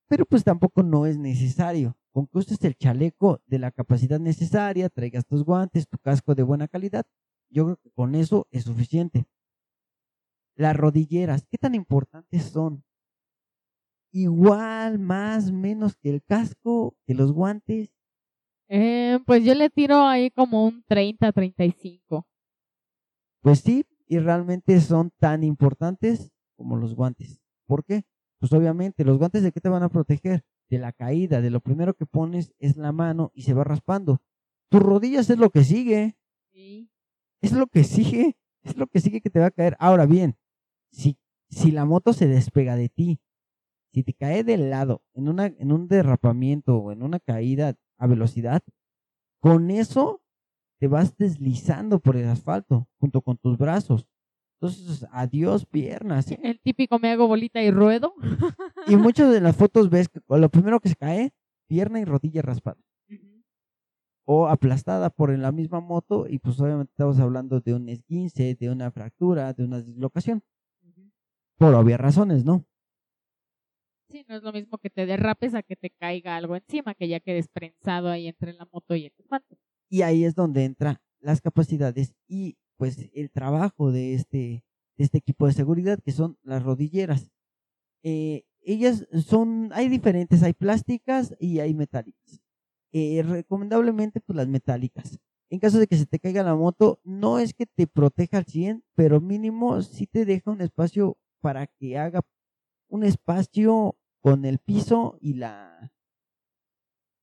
pero pues tampoco no es necesario. Con que uses el chaleco de la capacidad necesaria, traigas tus guantes, tu casco de buena calidad, yo creo que con eso es suficiente. Las rodilleras, ¿qué tan importantes son? Igual, más, menos que el casco, que los guantes. Eh, pues yo le tiro ahí como un 30, 35. Pues sí, y realmente son tan importantes como los guantes. ¿Por qué? Pues obviamente, los guantes de qué te van a proteger? De la caída, de lo primero que pones es la mano y se va raspando. Tus rodillas es lo que sigue. Sí. Es lo que sigue, es lo que sigue que te va a caer. Ahora bien, si, si la moto se despega de ti, si te cae del lado en, una, en un derrapamiento o en una caída a velocidad, con eso te vas deslizando por el asfalto junto con tus brazos. Entonces, adiós piernas. El típico me hago bolita y ruedo. y muchas de las fotos ves que lo primero que se cae, pierna y rodilla raspada. O aplastada por la misma moto y pues obviamente estamos hablando de un esguince, de una fractura, de una dislocación. Por obvias razones, ¿no? Sí, no es lo mismo que te derrapes a que te caiga algo encima, que ya quedes prensado ahí entre la moto y el asfalto. Y ahí es donde entran las capacidades y pues el trabajo de este, de este equipo de seguridad, que son las rodilleras. Eh, ellas son, hay diferentes, hay plásticas y hay metálicas. Eh, recomendablemente, pues las metálicas. En caso de que se te caiga la moto, no es que te proteja al 100, pero mínimo sí te deja un espacio para que haga un espacio con el piso y la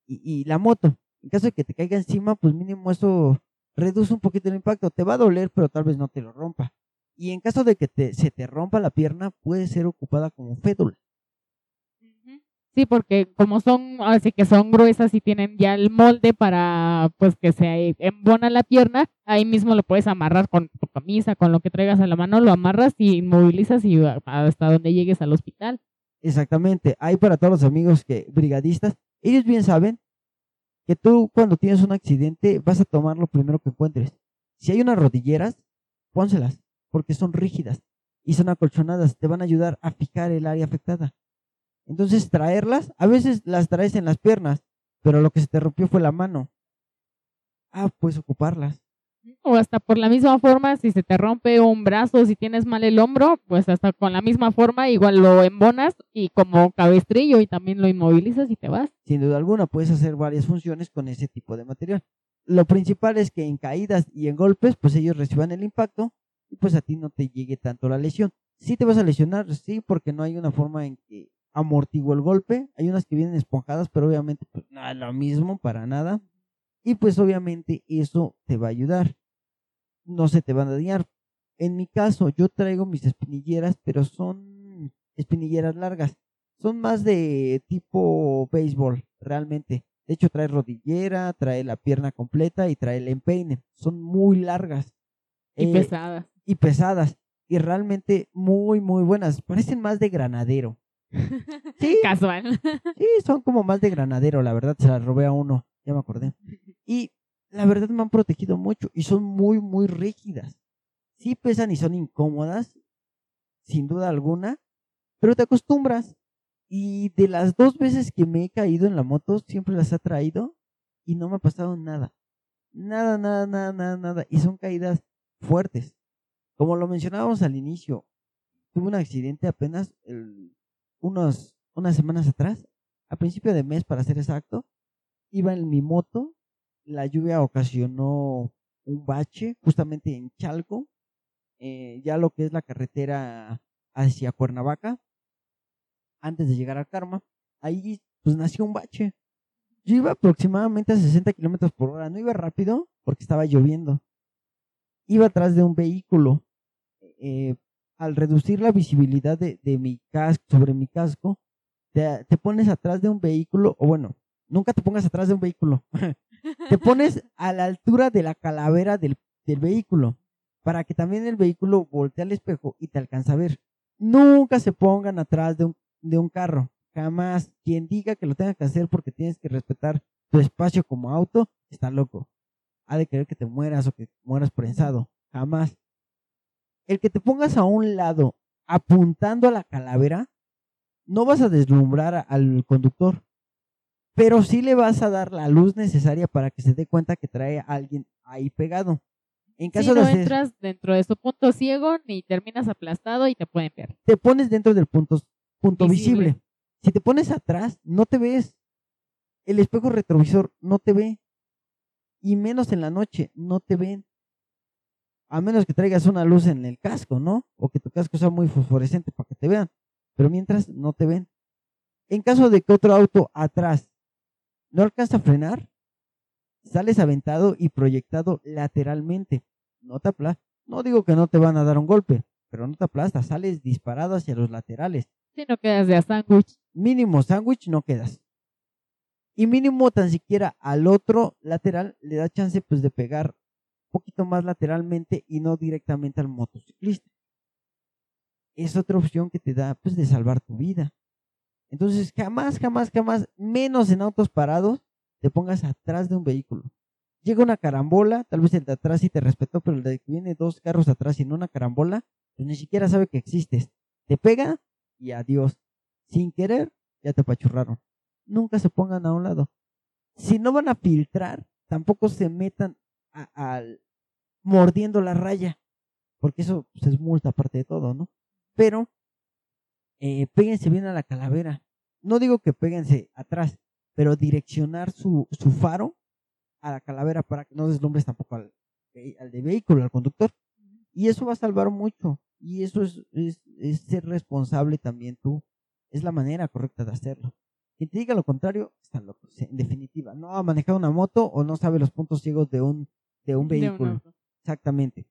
y, y la moto. En caso de que te caiga encima, pues mínimo eso reduce un poquito el impacto. Te va a doler, pero tal vez no te lo rompa. Y en caso de que te, se te rompa la pierna, puede ser ocupada como fédula. Sí, porque como son, así que son gruesas y tienen ya el molde para pues que se embona la pierna, ahí mismo lo puedes amarrar con tu camisa, con lo que traigas a la mano, lo amarras y inmovilizas y hasta donde llegues al hospital. Exactamente, hay para todos los amigos que brigadistas, ellos bien saben que tú cuando tienes un accidente vas a tomar lo primero que encuentres. Si hay unas rodilleras, pónselas, porque son rígidas y son acolchonadas, te van a ayudar a fijar el área afectada. Entonces traerlas, a veces las traes en las piernas, pero lo que se te rompió fue la mano. Ah, puedes ocuparlas. O hasta por la misma forma, si se te rompe un brazo, si tienes mal el hombro, pues hasta con la misma forma igual lo embonas y como cabestrillo y también lo inmovilizas y te vas. Sin duda alguna, puedes hacer varias funciones con ese tipo de material. Lo principal es que en caídas y en golpes, pues ellos reciban el impacto y pues a ti no te llegue tanto la lesión. Sí te vas a lesionar, sí, porque no hay una forma en que amortiguo el golpe. Hay unas que vienen esponjadas, pero obviamente pues, no es lo mismo para nada. Y pues obviamente eso te va a ayudar. No se te van a dañar. En mi caso, yo traigo mis espinilleras, pero son espinilleras largas. Son más de tipo béisbol, realmente. De hecho, trae rodillera, trae la pierna completa y trae el empeine. Son muy largas. Y eh, pesadas. Y pesadas. Y realmente muy, muy buenas. Parecen más de granadero. Sí. Casual. Sí, son como más de granadero, la verdad, se las robé a uno, ya me acordé. Y la verdad me han protegido mucho y son muy, muy rígidas. Sí pesan y son incómodas, sin duda alguna, pero te acostumbras. Y de las dos veces que me he caído en la moto, siempre las ha traído y no me ha pasado nada. Nada, nada, nada, nada, nada. Y son caídas fuertes. Como lo mencionábamos al inicio, tuve un accidente apenas unos, unas semanas atrás, a principio de mes para ser exacto, iba en mi moto, la lluvia ocasionó un bache justamente en Chalco, eh, ya lo que es la carretera hacia Cuernavaca, antes de llegar a Karma, ahí pues nació un bache. Yo iba aproximadamente a 60 kilómetros por hora, no iba rápido porque estaba lloviendo. Iba atrás de un vehículo. Eh, al reducir la visibilidad de, mi casco, sobre mi casco, te, pones atrás de un vehículo, o bueno, nunca te pongas atrás de un vehículo, te pones a la altura de la calavera del, vehículo, para que también el vehículo voltee al espejo y te alcance a ver. Nunca se pongan atrás de un, de un carro, jamás. Quien diga que lo tenga que hacer porque tienes que respetar tu espacio como auto, está loco. Ha de querer que te mueras o que mueras prensado. Jamás el que te pongas a un lado apuntando a la calavera, no vas a deslumbrar al conductor, pero sí le vas a dar la luz necesaria para que se dé cuenta que trae a alguien ahí pegado. En caso no entras dentro de su punto ciego ni terminas aplastado y te pueden ver. Te pones dentro del punto, punto visible. Si te pones atrás, no te ves. El espejo retrovisor no te ve. Y menos en la noche, no te ven a menos que traigas una luz en el casco, ¿no? O que tu casco sea muy fosforescente para que te vean. Pero mientras no te ven. En caso de que otro auto atrás no alcanza a frenar, sales aventado y proyectado lateralmente. No te aplastas. No digo que no te van a dar un golpe, pero no te aplastas, sales disparado hacia los laterales. Si no quedas de a sándwich. Mínimo sándwich no quedas. Y mínimo tan siquiera al otro lateral le da chance pues de pegar poquito más lateralmente y no directamente al motociclista. Es otra opción que te da pues de salvar tu vida. Entonces jamás, jamás, jamás, menos en autos parados, te pongas atrás de un vehículo. Llega una carambola, tal vez el de atrás sí te respetó, pero el de que viene dos carros atrás y no una carambola, pues ni siquiera sabe que existes. Te pega y adiós. Sin querer, ya te apachurraron. Nunca se pongan a un lado. Si no van a filtrar, tampoco se metan al, mordiendo la raya, porque eso pues, es multa aparte de todo, ¿no? Pero eh, péguense bien a la calavera. No digo que péguense atrás, pero direccionar su, su faro a la calavera para que no deslumbres tampoco al, al de vehículo, al conductor. Y eso va a salvar mucho. Y eso es, es, es ser responsable también tú. Es la manera correcta de hacerlo. Quien te diga lo contrario, están locos, en definitiva. No ha manejado una moto o no sabe los puntos ciegos de un, de un vehículo. Exactamente.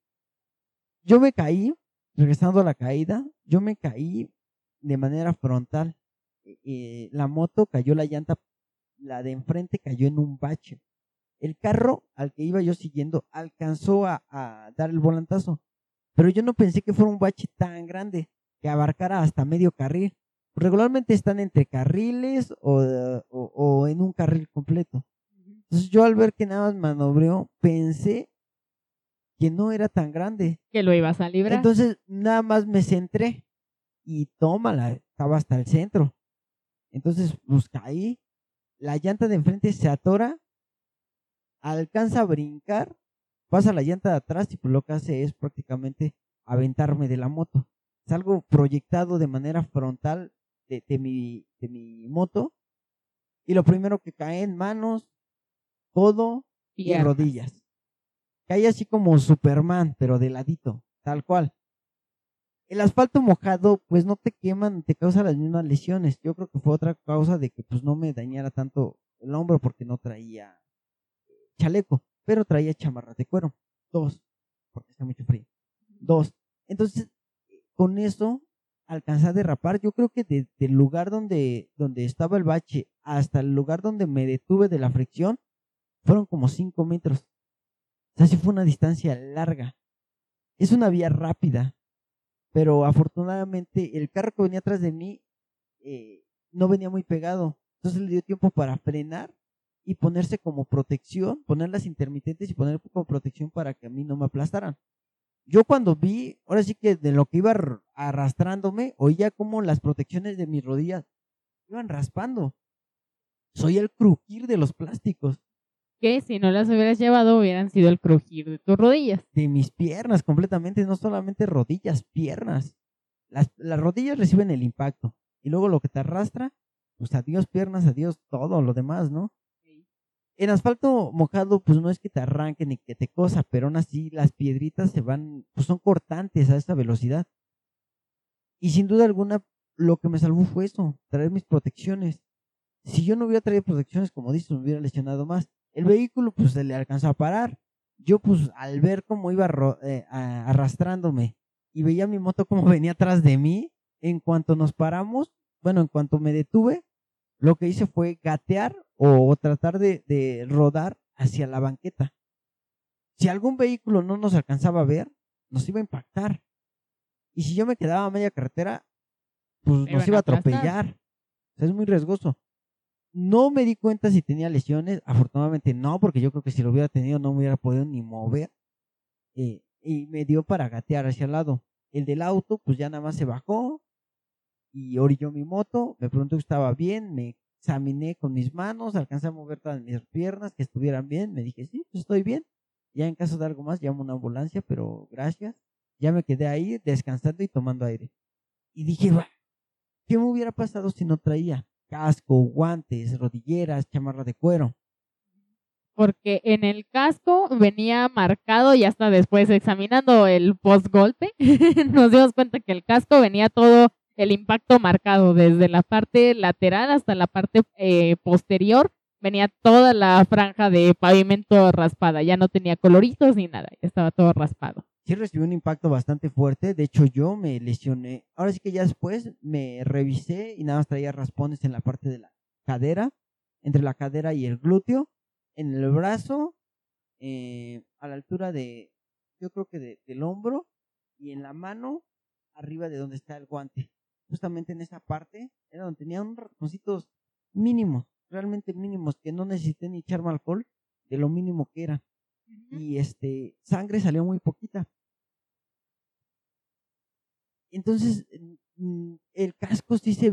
Yo me caí, regresando a la caída, yo me caí de manera frontal. Eh, eh, la moto cayó la llanta, la de enfrente cayó en un bache. El carro al que iba yo siguiendo alcanzó a, a dar el volantazo, pero yo no pensé que fuera un bache tan grande que abarcara hasta medio carril. Regularmente están entre carriles o, o- o en un carril completo. Entonces yo al ver que nada más manobreó, pensé que no era tan grande. Que lo ibas a librar. Entonces nada más me centré y tómala, estaba hasta el centro. Entonces pues caí, la llanta de enfrente se atora, alcanza a brincar, pasa la llanta de atrás y pues lo que hace es prácticamente aventarme de la moto. Salgo proyectado de manera frontal de, de mi, de mi moto y lo primero que cae en manos, codo y rodillas. Caí así como Superman, pero de ladito, tal cual. El asfalto mojado, pues no te queman, te causa las mismas lesiones. Yo creo que fue otra causa de que pues no me dañara tanto el hombro porque no traía chaleco, pero traía chamarra de cuero. Dos, porque está mucho frío. Dos. Entonces, con eso alcancé a derrapar. Yo creo que desde el lugar donde, donde estaba el bache hasta el lugar donde me detuve de la fricción, fueron como cinco metros. O sea, sí fue una distancia larga. Es una vía rápida, pero afortunadamente el carro que venía atrás de mí eh, no venía muy pegado. Entonces le dio tiempo para frenar y ponerse como protección, poner las intermitentes y poner como protección para que a mí no me aplastaran. Yo cuando vi, ahora sí que de lo que iba ar- arrastrándome, oía como las protecciones de mis rodillas iban raspando. Soy el crujir de los plásticos, Que si no las hubieras llevado hubieran sido el crujir de tus rodillas. de mis piernas completamente, no solamente rodillas, piernas. Las, las rodillas reciben el impacto y luego lo que te arrastra, pues adiós piernas, adiós todo lo demás, ¿no? En asfalto mojado, pues no es que te arranque ni que te cosa, pero aún así las piedritas se van, pues son cortantes a esta velocidad. Y sin duda alguna, lo que me salvó fue eso, traer mis protecciones. Si yo no hubiera traído protecciones, como dices, me hubiera lesionado más. El vehículo, pues se le alcanzó a parar. Yo, pues, al ver cómo iba eh, arrastrándome y veía mi moto como venía atrás de mí, en cuanto nos paramos, bueno, en cuanto me detuve, lo que hice fue gatear o tratar de, de rodar hacia la banqueta. Si algún vehículo no nos alcanzaba a ver, nos iba a impactar. Y si yo me quedaba a media carretera, pues nos iba a atropellar. O sea, es muy riesgoso. No me di cuenta si tenía lesiones. Afortunadamente no, porque yo creo que si lo hubiera tenido no me hubiera podido ni mover. Eh, y me dio para gatear hacia el lado. El del auto, pues ya nada más se bajó y orilló mi moto. Me preguntó que estaba bien. Me examiné con mis manos, alcancé a mover todas mis piernas, que estuvieran bien. Me dije, sí, pues estoy bien. Ya en caso de algo más, llamo una ambulancia, pero gracias. Ya me quedé ahí descansando y tomando aire. Y dije, "Bah, ¿qué me hubiera pasado si no traía casco, guantes, rodilleras, chamarra de cuero? Porque en el casco venía marcado y hasta después examinando el post golpe, nos dimos cuenta que el casco venía todo el impacto marcado desde la parte lateral hasta la parte eh, posterior. Venía toda la franja de pavimento raspada, ya no tenía coloritos ni nada, estaba todo raspado. Sí recibí un impacto bastante fuerte. De hecho, yo me lesioné. Ahora sí que ya después me revisé y nada más traía raspones en la parte de la cadera, entre la cadera y el glúteo, en el brazo, eh, a la altura de, yo creo que de- del hombro, y en la mano, arriba de donde está el guante. Justamente en esa parte, era donde tenía unos rasponcitos mínimos, realmente mínimos, que no necesité ni echarme alcohol, de lo mínimo que eran y este sangre salió muy poquita. Entonces, el casco sí se,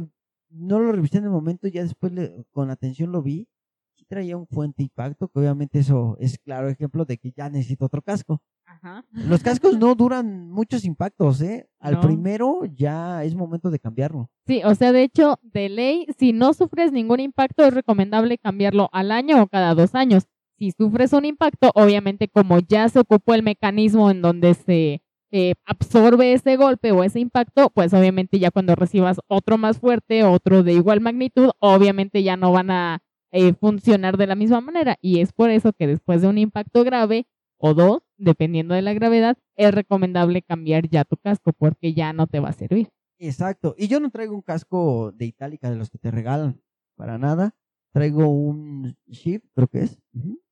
no lo revisé en el momento, ya después le- con atención lo vi, sí traía un fuente impacto, que obviamente eso es claro ejemplo de que ya necesito otro casco. Ajá. Los cascos no duran muchos impactos, ¿eh? Al No. primero ya es momento de cambiarlo. Sí, o sea, de hecho, de ley, si no sufres ningún impacto, es recomendable cambiarlo al año o cada dos años. Si sufres un impacto, obviamente como ya se ocupó el mecanismo en donde se eh, absorbe ese golpe o ese impacto, pues obviamente ya cuando recibas otro más fuerte, otro de igual magnitud, obviamente ya no van a eh, funcionar de la misma manera. Y es por eso que después de un impacto grave o dos, dependiendo de la gravedad, es recomendable cambiar ya tu casco porque ya no te va a servir. Exacto. Y yo no traigo un casco de itálica de los que te regalan para nada. Traigo un Shift, creo que es.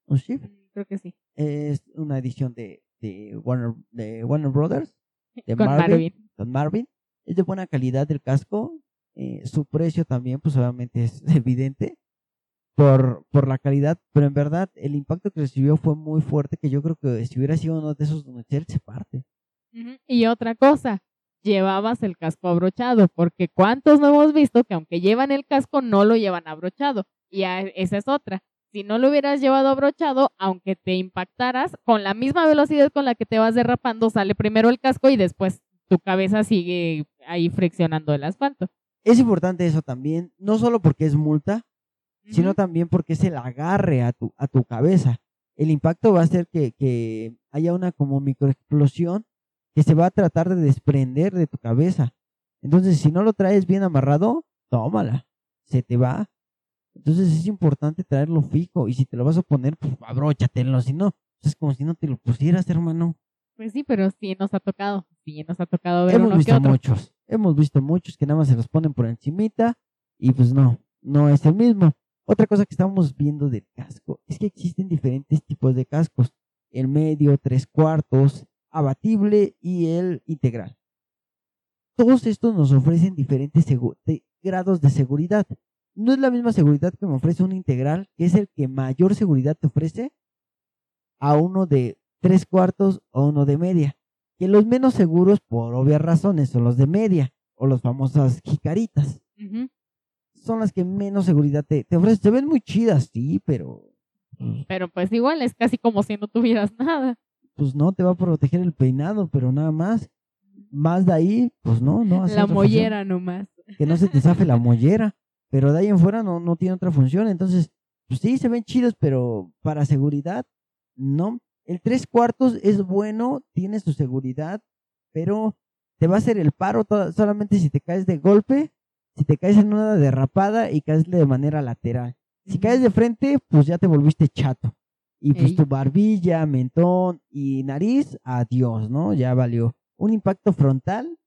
Un Shift. Mm, creo que sí. Es una edición de, de, Warner, de Warner Brothers. De Con Marvin. Con Marvin. Es de buena calidad el casco. Eh, su precio también, pues obviamente es evidente por, por la calidad, pero en verdad el impacto que recibió fue muy fuerte que yo creo que si hubiera sido uno de esos donde se parte. Y otra cosa, llevabas el casco abrochado, porque cuántos no hemos visto que aunque llevan el casco no lo llevan abrochado. Y esa es otra. Si no lo hubieras llevado abrochado, aunque te impactaras, con la misma velocidad con la que te vas derrapando, sale primero el casco y después tu cabeza sigue ahí friccionando el asfalto. Es importante eso también, no solo porque es multa, sino también porque es el agarre a tu, a tu cabeza. El impacto va a hacer que, que haya una como microexplosión que se va a tratar de desprender de tu cabeza. Entonces, si no lo traes bien amarrado, tómala, se te va. Entonces es importante traerlo fijo y si te lo vas a poner, pues abróchatelo, si no, pues, es como si no te lo pusieras, hermano. Pues sí, pero sí nos ha tocado, sí nos ha tocado ver Hemos visto muchos, hemos visto muchos que nada más se los ponen por encimita y pues no, no es el mismo. Otra cosa que estamos viendo del casco es que existen diferentes tipos de cascos. El medio, tres cuartos, abatible y el integral. Todos estos nos ofrecen diferentes grados de seguridad. No es la misma seguridad que me ofrece un integral, que es el que mayor seguridad te ofrece, a uno de tres cuartos o uno de media. Que los menos seguros, por obvias razones, son los de media o los famosas jicaritas son las que menos seguridad te, te ofrecen. Se ven muy chidas, sí, pero... Mm. Pero pues igual es casi como si no tuvieras nada. Pues no, te va a proteger el peinado, pero nada más. Más de ahí, pues no, no. la mollera nomás. Que no se te zafe la mollera. Pero de ahí en fuera no, no tiene otra función. Entonces, pues sí, se ven chidos, pero para seguridad, no. El tres cuartos es bueno, tiene su seguridad, pero te va a hacer el paro solamente si te caes de golpe si te caes en una derrapada y caes de manera lateral. Si caes de frente, pues ya te volviste chato. Y pues tu barbilla, mentón y nariz, adiós, ¿no? Ya valió. Un impacto frontal,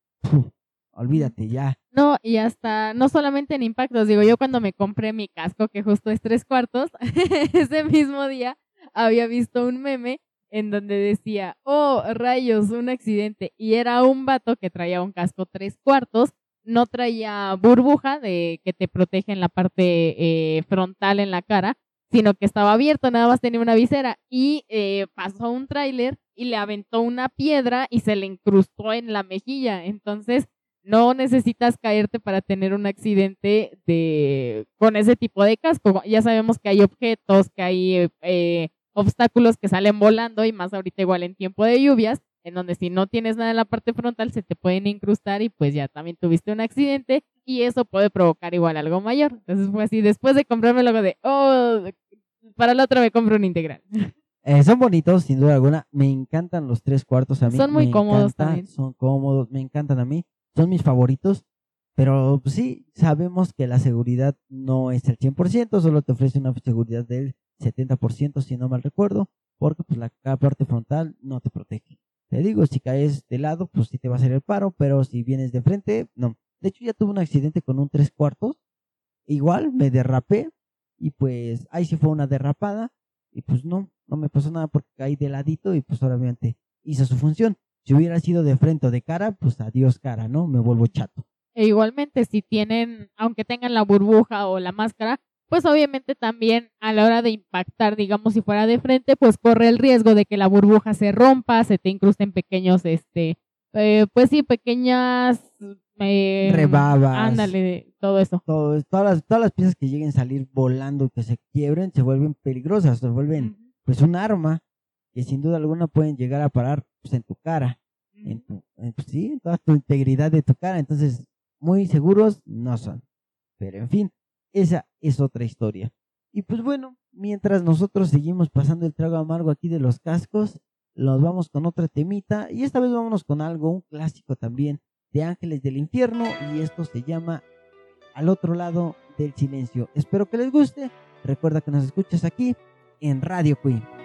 olvídate ya. No, y hasta, no solamente en impactos, digo, yo cuando me compré mi casco, que justo es tres cuartos, ese mismo día había visto un meme en donde decía, oh, rayos, un accidente. Y era un vato que traía un casco tres cuartos no traía burbuja de que te protege en la parte eh, frontal en la cara, sino que estaba abierto, nada más tenía una visera y eh, pasó un tráiler y le aventó una piedra y se le incrustó en la mejilla. Entonces, no necesitas caerte para tener un accidente de con ese tipo de casco. Ya sabemos que hay objetos, que hay eh, obstáculos que salen volando y más ahorita igual en tiempo de lluvias en donde si no tienes nada en la parte frontal se te pueden incrustar y pues ya también tuviste un accidente y eso puede provocar igual algo mayor. Entonces fue así, después de comprarme luego de, oh, para la otra me compro un integral. Eh, son bonitos, sin duda alguna. Me encantan los tres cuartos a mí. Son muy cómodos también. Son cómodos, me encantan a mí. Son mis favoritos. Pero sí, sabemos que la seguridad no es el 100%, solo te ofrece una seguridad del 70%, si no mal recuerdo, porque pues la parte frontal no te protege. Te digo, si caes de lado, pues sí te va a hacer el paro, pero si vienes de frente, no. De hecho, ya tuve un accidente con un tres cuartos. Igual me derrapé y pues ahí sí fue una derrapada y pues no, no me pasó nada porque caí de ladito y pues obviamente hizo su función. Si hubiera sido de frente o de cara, pues adiós cara, ¿no? Me vuelvo chato. E igualmente, si tienen, aunque tengan la burbuja o la máscara, pues obviamente también a la hora de impactar, digamos, si fuera de frente, pues corre el riesgo de que la burbuja se rompa, se te incrusten pequeños, este, eh, pues sí, pequeñas eh, rebabas. Ándale, todo eso. todas, las, todas las piezas que lleguen a salir volando y que se quiebren se vuelven peligrosas, se vuelven pues un arma que sin duda alguna pueden llegar a parar pues, en tu cara, en tu, pues, sí, en toda tu integridad de tu cara. Entonces, muy seguros no son. Pero en fin, esa es otra historia. Y pues bueno, mientras nosotros seguimos pasando el trago amargo aquí de los cascos, nos vamos con otra temita y esta vez vámonos con algo, un clásico también de Ángeles del Infierno y esto se llama Al otro lado del silencio. Espero que les guste. Recuerda que nos escuchas aquí en Radio Queen.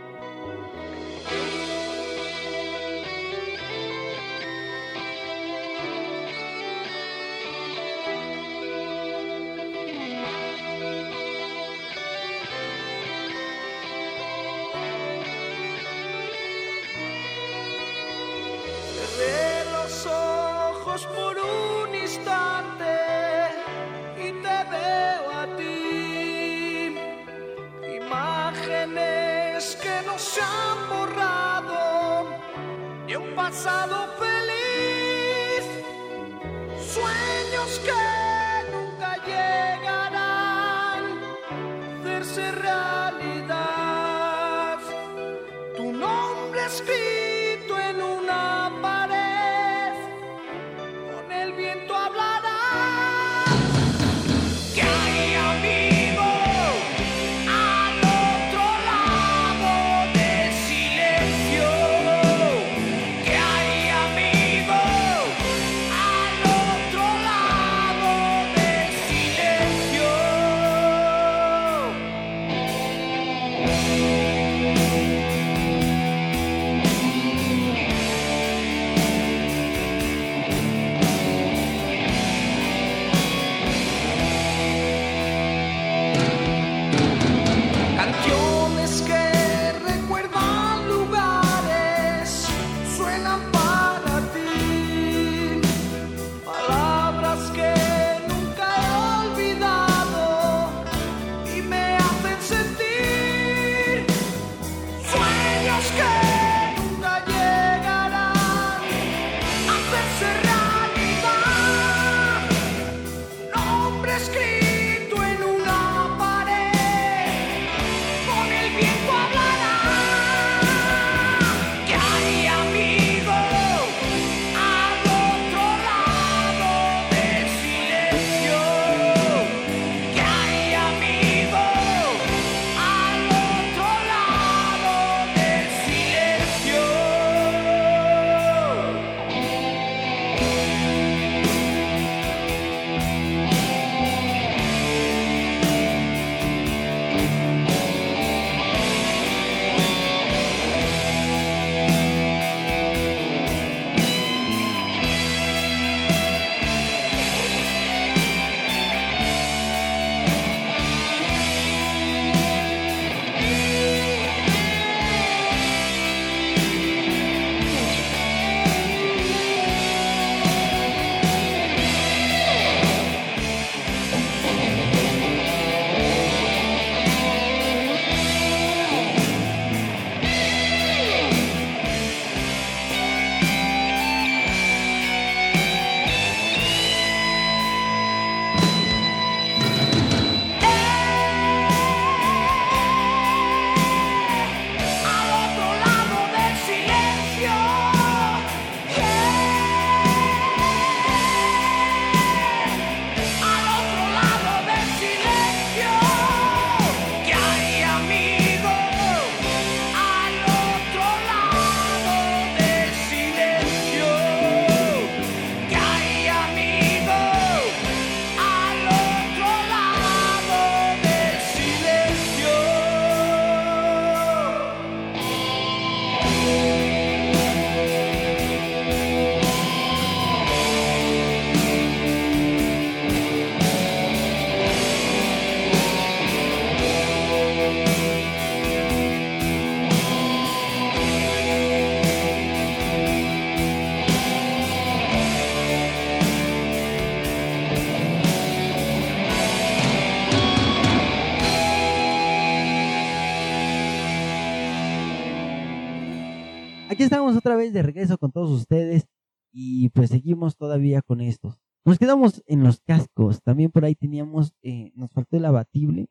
Otra vez de regreso con todos ustedes y pues seguimos todavía con estos. Nos quedamos en los cascos. También por ahí teníamos, eh, nos faltó el abatible,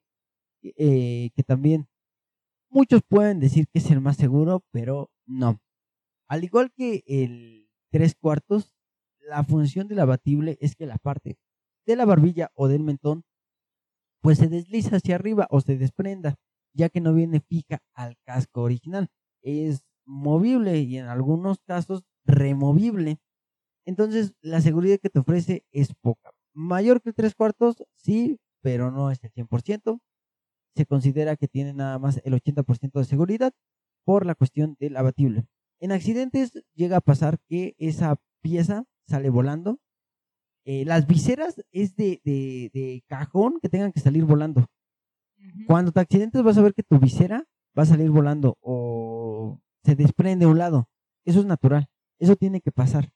eh, que también muchos pueden decir que es el más seguro, pero no. Al igual que el tres cuartos, la función del abatible es que la parte de la barbilla o del mentón pues se desliza hacia arriba o se desprenda ya que no viene fija al casco original. Es movible y en algunos casos removible. Entonces, la seguridad que te ofrece es poca. Mayor que tres cuartos, sí, pero no es el 100%. Se considera que tiene nada más el 80% de seguridad por la cuestión del abatible. En accidentes llega a pasar que esa pieza sale volando. Eh, las viseras es de, de, cajón que tengan que salir volando. Cuando te accidentes vas a ver que tu visera va a salir volando o se desprende a un lado. Eso es natural. Eso tiene que pasar.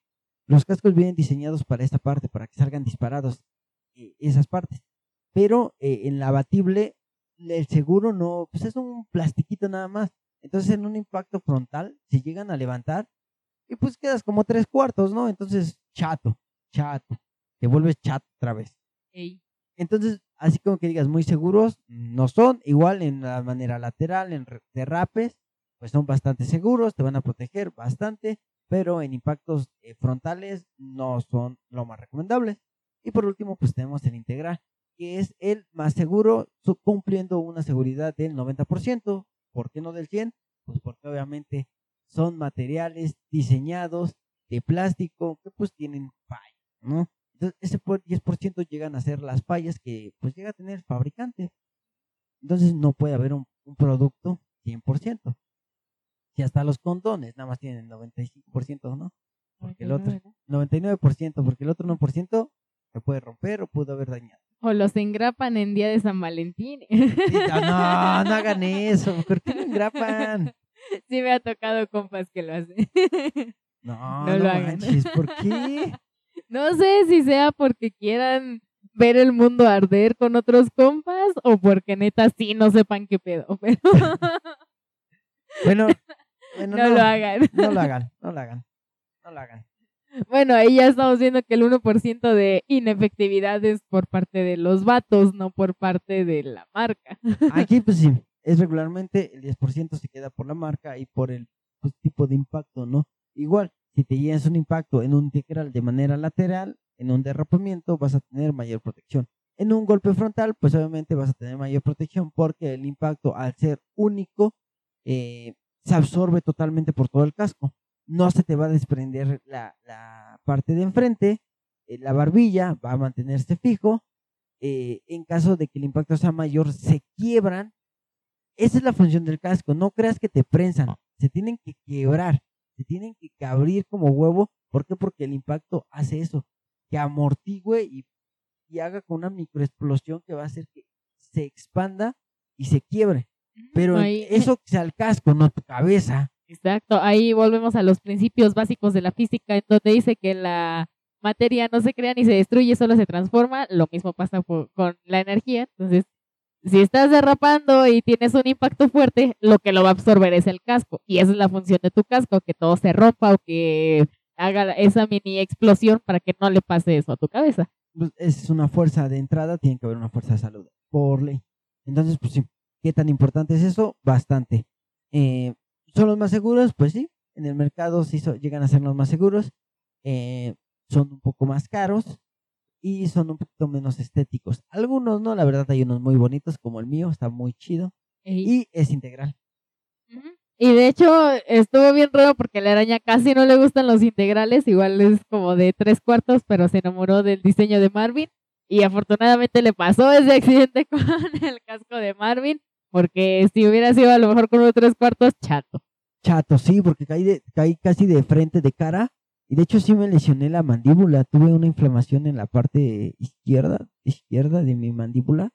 Los cascos vienen diseñados para esta parte, para que salgan disparados eh, esas partes. Pero eh, en la abatible, el seguro no, pues es un plastiquito nada más. Entonces en un impacto frontal, si llegan a levantar, y pues quedas como tres cuartos, ¿no? Entonces, chato, chato. Te vuelves chato otra vez. Entonces, así como que digas muy seguros, no son. Igual en la manera lateral, en derrapes, pues son bastante seguros, te van a proteger bastante, pero en impactos eh, frontales no son lo más recomendables. Y por último, pues tenemos el integral, que es el más seguro, cumpliendo una seguridad del 90%. ¿Por qué no del 100%? Pues porque obviamente son materiales diseñados de plástico que pues tienen fallas, ¿no? Entonces ese 10% llegan a ser las fallas que pues llega a tener el fabricante. Entonces no puede haber un, producto 100%. Si hasta los condones nada más tienen 95%, ¿no? Porque el otro 99%, porque el otro 1% se puede romper o pudo haber dañado. O los engrapan en día de San Valentín. no, no hagan eso. ¿Por qué lo engrapan? Sí me ha tocado compas que lo hacen. No, no, lo hagan. ¿Por qué? No sé si sea porque quieran ver el mundo arder con otros compas o porque neta sí no sepan qué pedo, pero... bueno, bueno no, lo hagan. No lo hagan, no lo hagan, no lo hagan. Bueno, ahí ya estamos viendo que el 1% de inefectividad es por parte de los vatos, no por parte de la marca. Aquí pues sí, es regularmente el 10% se queda por la marca y por el pues, tipo de impacto, ¿no? Igual, si te llevas un impacto en un integral de manera lateral, en un derrapamiento vas a tener mayor protección. En un golpe frontal, pues obviamente vas a tener mayor protección porque el impacto al ser único eh, se absorbe totalmente por todo el casco. No se te va a desprender la, parte de enfrente, eh, la barbilla va a mantenerse fijo. Eh, en caso de que el impacto sea mayor, se quiebran esa es la función del casco. No creas que te prensan. Se tienen que quebrar. Se tienen que abrir como huevo. ¿Por qué? Porque el impacto hace eso. Que amortigue y, haga con una microexplosión que va a hacer que se expanda y se quiebre. Pero eso sea el casco, no tu cabeza. Exacto. Ahí volvemos a los principios básicos de la física, en donde dice que la materia no se crea ni se destruye, solo se transforma. Lo mismo pasa con la energía. Entonces, si estás derrapando y tienes un impacto fuerte, lo que lo va a absorber es el casco. Y esa es la función de tu casco, que todo se rompa o que haga esa mini explosión para que no le pase eso a tu cabeza. Pues es una fuerza de entrada, tiene que haber una fuerza de salud, por ley. Entonces, pues sí, ¿qué tan importante es eso? Bastante. Eh, ¿Son los más seguros? Pues sí, en el mercado sí llegan a ser los más seguros. Eh, son un poco más caros, y son un poquito menos estéticos. Algunos no, la verdad hay unos muy bonitos como el mío, está muy chido y es integral. Y de hecho estuvo bien raro porque a la araña casi no le gustan los integrales, igual es como de tres cuartos, pero se enamoró del diseño de Marvin y afortunadamente le pasó ese accidente con el casco de Marvin, porque si hubiera sido a lo mejor con unos tres cuartos, chato. Chato, sí, porque caí, de, caí casi de frente de cara y de hecho sí me lesioné la mandíbula, tuve una inflamación en la parte izquierda, izquierda de mi mandíbula,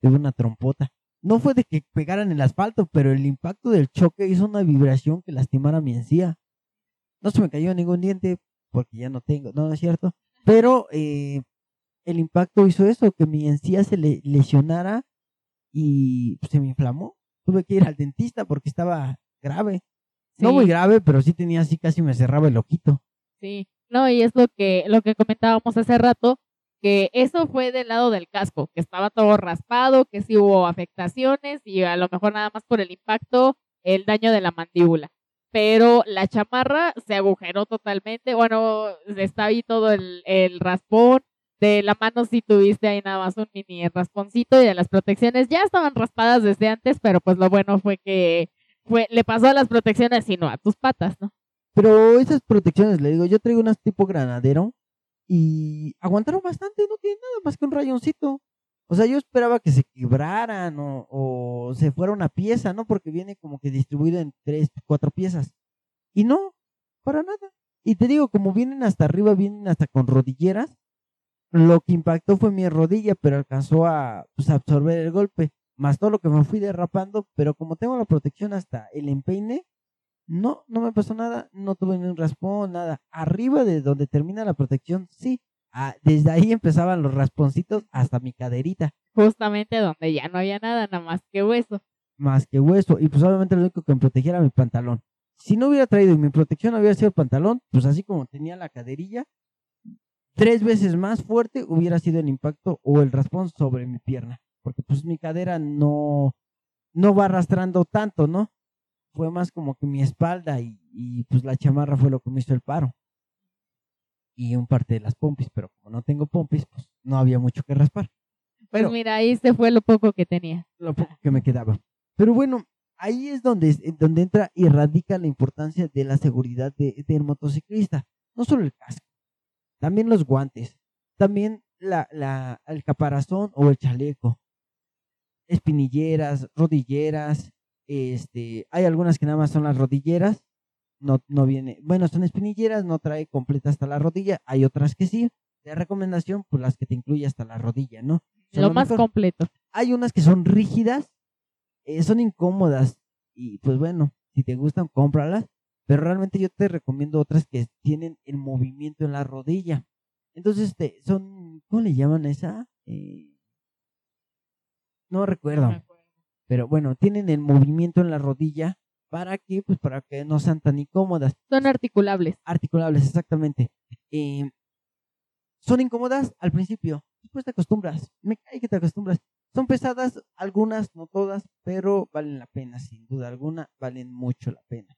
tuve una trompota. No fue de que pegaran el asfalto, pero el impacto del choque hizo una vibración que lastimara mi encía. No se me cayó ningún diente, porque ya no tengo, no, es cierto. Pero eh, el impacto hizo eso, que mi encía se le lesionara y se me inflamó. Tuve que ir al dentista porque estaba grave. No muy grave, pero sí tenía así, casi me cerraba el ojito. Sí, no, y es lo que, lo que comentábamos hace rato, que eso fue del lado del casco, que estaba todo raspado, que sí hubo afectaciones y a lo mejor nada más por el impacto, el daño de la mandíbula. Pero la chamarra se agujeró totalmente, bueno, está ahí todo el, el raspón, de la mano sí tuviste ahí nada más un mini rasponcito y de las protecciones ya estaban raspadas desde antes, pero pues lo bueno fue que fue, le pasó a las protecciones y no a tus patas, ¿no? Pero esas protecciones, le digo, yo traigo unas tipo granadero y aguantaron bastante, no tiene nada más que un rayoncito. O sea, yo esperaba que se quebraran o, o se fuera una pieza, ¿no? Porque viene como que distribuido en tres, cuatro piezas. Y no, para nada. Y te digo, como vienen hasta arriba, vienen hasta con rodilleras, lo que impactó fue mi rodilla, pero alcanzó a pues, absorber el golpe, más todo lo que me fui derrapando, pero como tengo la protección hasta el empeine, no, no me pasó nada, no tuve ni un raspón, nada. Arriba de donde termina la protección, sí. Ah, desde ahí empezaban los rasponcitos hasta mi caderita. Justamente donde ya no había nada, nada más que hueso. Más que hueso. Y pues obviamente lo único que me protegiera era mi pantalón. Si no hubiera traído y mi protección hubiera sido el pantalón, pues así como tenía la caderilla, tres veces más fuerte hubiera sido el impacto o el raspón sobre mi pierna. Porque pues mi cadera no, no va arrastrando tanto, ¿no? fue más como que mi espalda y, y, pues la chamarra fue lo que me hizo el paro. Y un parte de las pompis, pero como no tengo pompis, pues no había mucho que raspar. Pues Pero mira, ahí se fue lo poco que tenía. lo poco que me quedaba. Pero bueno, ahí es donde, donde entra y radica la importancia de la seguridad de- del motociclista. No solo el casco, también los guantes, también la, la, el caparazón o el chaleco, espinilleras, rodilleras, este, hay algunas que nada más son las rodilleras, no, no viene, bueno, son espinilleras, no trae completa hasta la rodilla, hay otras que sí, de recomendación, pues las que te incluye hasta la rodilla, ¿no? Son Lo más mejor. completo. Hay unas que son rígidas, eh, son incómodas y pues bueno, si te gustan, cómpralas. Pero realmente yo te recomiendo otras que tienen el movimiento en la rodilla. Entonces, este, son, ¿cómo le llaman a esa? Eh, no recuerdo. Pero bueno, tienen el movimiento en la rodilla para que, pues para que no sean tan incómodas Son articulables. articulables, exactamente. Eh, son incómodas al principio, después te acostumbras. Me cae que te acostumbras. Son pesadas, algunas, no todas, pero valen la pena, sin duda alguna, valen mucho la pena.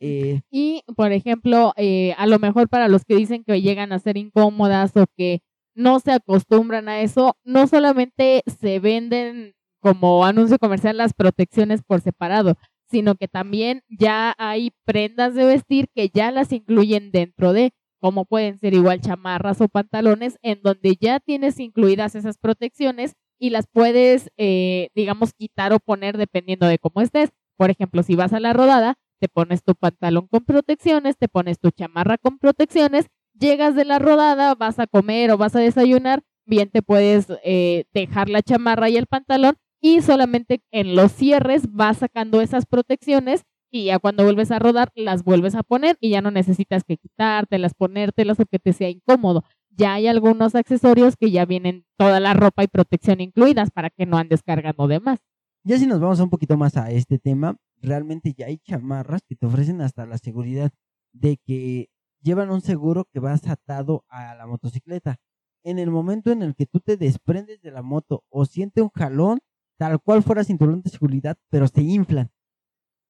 Eh, Y, por ejemplo, eh, a lo mejor para los que dicen que llegan a ser incómodas o que no se acostumbran a eso, no solamente se venden como anuncio comercial las protecciones por separado, sino que también ya hay prendas de vestir que ya las incluyen dentro de, como pueden ser igual chamarras o pantalones, en donde ya tienes incluidas esas protecciones y las puedes, eh, digamos, quitar o poner dependiendo de cómo estés. Por ejemplo, si vas a la rodada, te pones tu pantalón con protecciones, te pones tu chamarra con protecciones, llegas de la rodada, vas a comer o vas a desayunar, bien te puedes eh, dejar la chamarra y el pantalón y solamente en los cierres vas sacando esas protecciones y ya cuando vuelves a rodar las vuelves a poner y ya no necesitas que quitártelas, ponértelas o que te sea incómodo. Ya hay algunos accesorios que ya vienen toda la ropa y protección incluidas para que no andes cargando de más. ya si nos vamos un poquito más a este tema, realmente ya hay chamarras que te ofrecen hasta la seguridad de que llevan un seguro que vas atado a la motocicleta. En el momento en el que tú te desprendes de la moto o siente un jalón, tal cual fuera cinturón de seguridad, pero se inflan.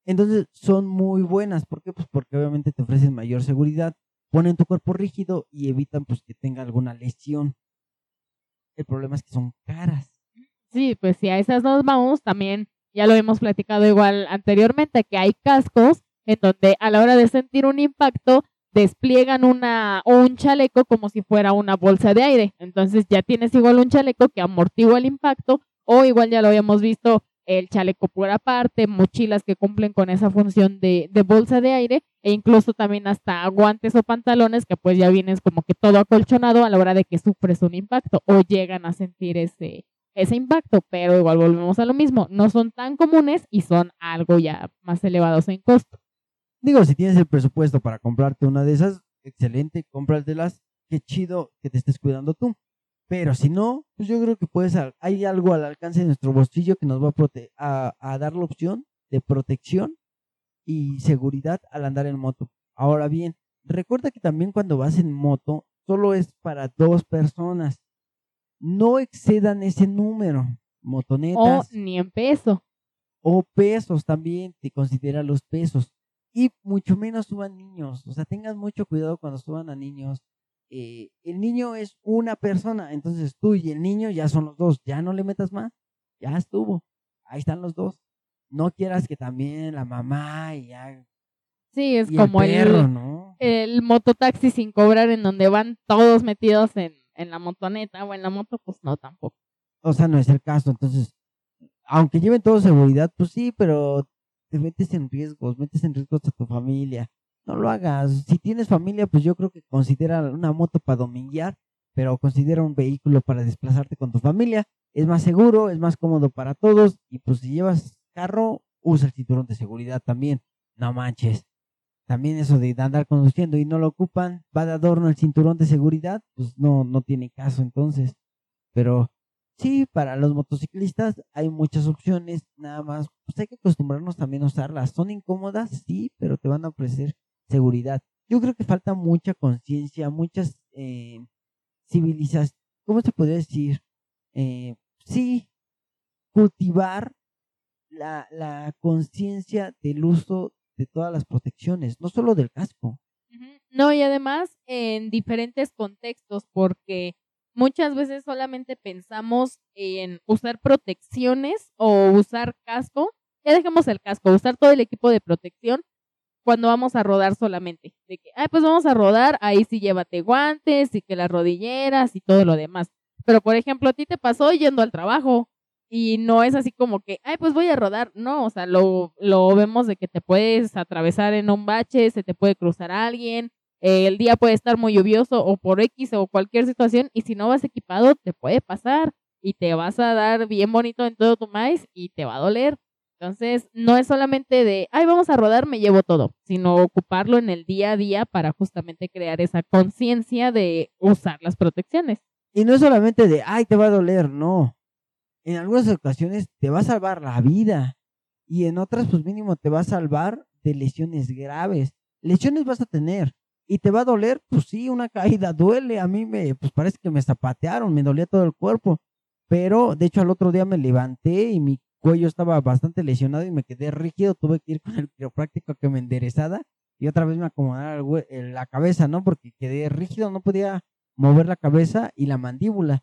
Entonces son muy buenas. ¿Por qué? Pues porque obviamente te ofrecen mayor seguridad, ponen tu cuerpo rígido y evitan pues que tenga alguna lesión. El problema es que son caras. Sí, pues si a esas nos vamos, también ya lo hemos platicado igual anteriormente, que hay cascos en donde a la hora de sentir un impacto despliegan una o un chaleco como si fuera una bolsa de aire. Entonces ya tienes igual un chaleco que amortigua el impacto o igual ya lo habíamos visto el chaleco por aparte, mochilas que cumplen con esa función de, de bolsa de aire e incluso también hasta guantes o pantalones que pues ya vienes como que todo acolchonado a la hora de que sufres un impacto o llegan a sentir ese, ese impacto, pero igual volvemos a lo mismo, no son tan comunes y son algo ya más elevados en costo. Digo, si tienes el presupuesto para comprarte una de esas, excelente, cómpratelas. Qué chido que te estés cuidando tú. Pero si no, pues yo creo que puedes, hay algo al alcance de nuestro bolsillo que nos va a, prote- a, a dar la opción de protección y seguridad al andar en moto. Ahora bien, recuerda que también cuando vas en moto, solo es para dos personas. No excedan ese número. O Motonetas ni en peso. o pesos también, te considera los pesos. Y mucho menos suban niños, o sea, tengan mucho cuidado cuando suban a niños. eh, el niño es una persona, entonces tú y el niño ya son los dos, ya no le metas más, ya estuvo, ahí están los dos. No quieras que también la mamá y ya... Sí, es y como el el, el mototaxi sin cobrar en donde van todos metidos en, en la motoneta o en la moto, pues no tampoco. O sea, no es el caso, entonces, aunque lleven todo seguridad, pues sí, pero te metes en riesgos, metes en riesgos a tu familia. No lo hagas. Si tienes familia, pues yo creo que considera una moto para dominguear, pero considera un vehículo para desplazarte con tu familia. Es más seguro, es más cómodo para todos y pues si llevas carro, usa el cinturón de seguridad también. No manches. También eso de andar conduciendo y no lo ocupan, va de adorno el cinturón de seguridad, pues no, no tiene caso entonces. Pero sí, para los motociclistas hay muchas opciones, nada más, pues hay que acostumbrarnos también a usarlas. Son incómodas, sí, pero te van a ofrecer seguridad. Yo creo que falta mucha conciencia, muchas eh, civilizaciones, ¿cómo se podría decir? Eh, sí, cultivar la, la conciencia del uso de todas las protecciones, no solo del casco. No, y además en diferentes contextos, porque muchas veces solamente pensamos en usar protecciones o usar casco. Ya dejemos el casco, usar todo el equipo de protección cuando vamos a rodar solamente. De que, ay, pues vamos a rodar, ahí sí llévate guantes y que las rodilleras y todo lo demás. Pero, por ejemplo, a ti te pasó yendo al trabajo y no es así como que, ay, pues voy a rodar. No, o sea, lo, lo vemos de que te puedes atravesar en un bache, se te puede cruzar alguien, eh, el día puede estar muy lluvioso o por X o cualquier situación y si no vas equipado te puede pasar y te vas a dar bien bonito en todo tu maíz y te va a doler. Entonces, no es solamente de, ay, vamos a rodar, me llevo todo, sino ocuparlo en el día a día para justamente crear esa conciencia de usar las protecciones. Y no es solamente de, ay, te va a doler, no. En algunas ocasiones te va a salvar la vida. Y en otras, pues mínimo, te va a salvar de lesiones graves. Lesiones vas a tener. Y te va a doler, pues sí, una caída duele. A mí me, pues parece que me zapatearon, me dolía todo el cuerpo. Pero, de hecho, al otro día me levanté y mi cuello estaba bastante lesionado y me quedé rígido. Tuve que ir con el quiropráctico que me enderezara y otra vez me acomodara la cabeza, ¿no? Porque quedé rígido, no podía mover la cabeza y la mandíbula.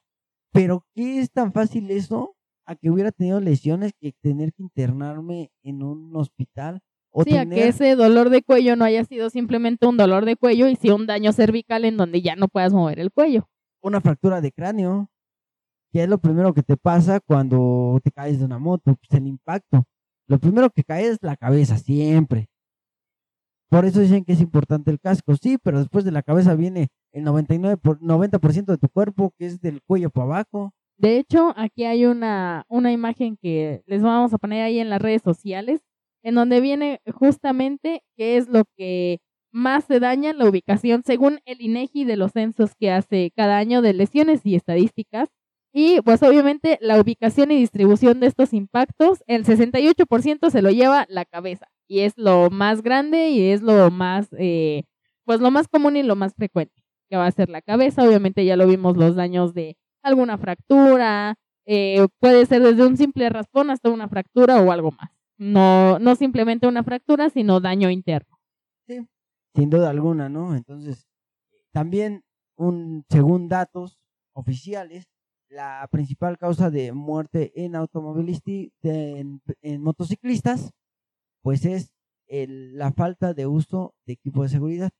Pero ¿qué es tan fácil eso a que hubiera tenido lesiones que tener que internarme en un hospital? O Sí, a tener que ese dolor de cuello no haya sido simplemente un dolor de cuello y sí un daño cervical en donde ya no puedas mover el cuello. una fractura de cráneo, que es lo primero que te pasa cuando te caes de una moto, pues el impacto. Lo primero que cae es la cabeza, siempre. Por eso dicen que es importante el casco, sí, pero después de la cabeza viene el 99 por, 90% de tu cuerpo, que es del cuello para abajo. De hecho, aquí hay una, una imagen que les vamos a poner ahí en las redes sociales, en donde viene justamente qué es lo que más se daña la ubicación según el INEGI de los censos que hace cada año de lesiones y estadísticas. Y pues obviamente la ubicación y distribución de estos impactos, el 68% se lo lleva la cabeza y es lo más grande y es lo más, eh, pues lo más común y lo más frecuente, que va a ser la cabeza. Obviamente ya lo vimos los daños de alguna fractura, eh, puede ser desde un simple raspón hasta una fractura o algo más. No, no simplemente una fractura, sino daño interno. Sí, sin duda alguna, ¿no? Entonces, también, un, según datos oficiales, la principal causa de muerte en automovilistas, en, en motociclistas, pues es el- la falta de uso de equipo de seguridad.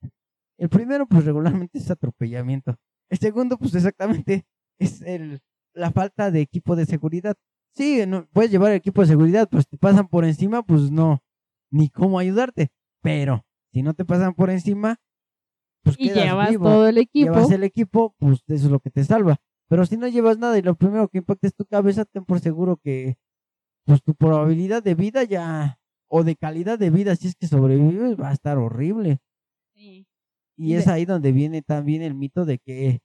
El primero, pues regularmente es atropellamiento. El segundo, pues exactamente, es el, la falta de equipo de seguridad. Sí, no, puedes llevar equipo de seguridad, pues te pasan por encima, pues no, ni cómo ayudarte. Pero si no te pasan por encima, pues Y quedas llevas vivo. todo el equipo. Llevas el equipo, pues eso es lo que te salva. Pero si no llevas nada y lo primero que impacta es tu cabeza, ten por seguro que pues tu probabilidad de vida ya, o de calidad de vida, si es que sobrevives, va a estar horrible. Sí. Y es ahí donde viene también el mito de que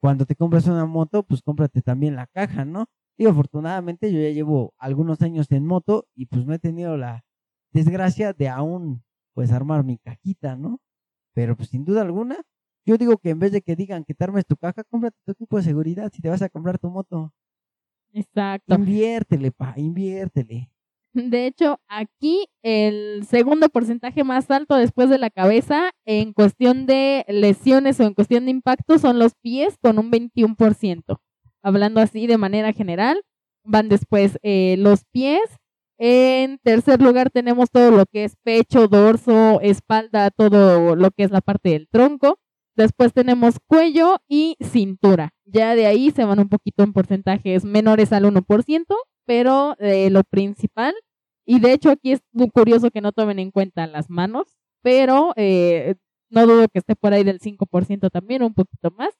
cuando te compras una moto, pues cómprate también la caja, ¿no? Digo, afortunadamente yo ya llevo algunos años en moto y pues no he tenido la desgracia de aún pues armar mi cajita, ¿no? Pero pues sin duda alguna, yo digo que en vez de que digan que te armes tu caja, cómprate tu equipo de seguridad si te vas a comprar tu moto. Exacto. Inviértele, pa, inviértele. De hecho, aquí el segundo porcentaje más alto después de la cabeza en cuestión de lesiones o en cuestión de impacto son los pies con un 21%. Hablando así de manera general, van después eh, los pies. En tercer lugar tenemos todo lo que es pecho, dorso, espalda, todo lo que es la parte del tronco. Después tenemos cuello y cintura. Ya de ahí se van un poquito en porcentajes menores al 1%, pero eh, lo principal, y de hecho aquí es muy curioso que no tomen en cuenta las manos, pero eh, no dudo que esté por ahí del 5% también, un poquito más,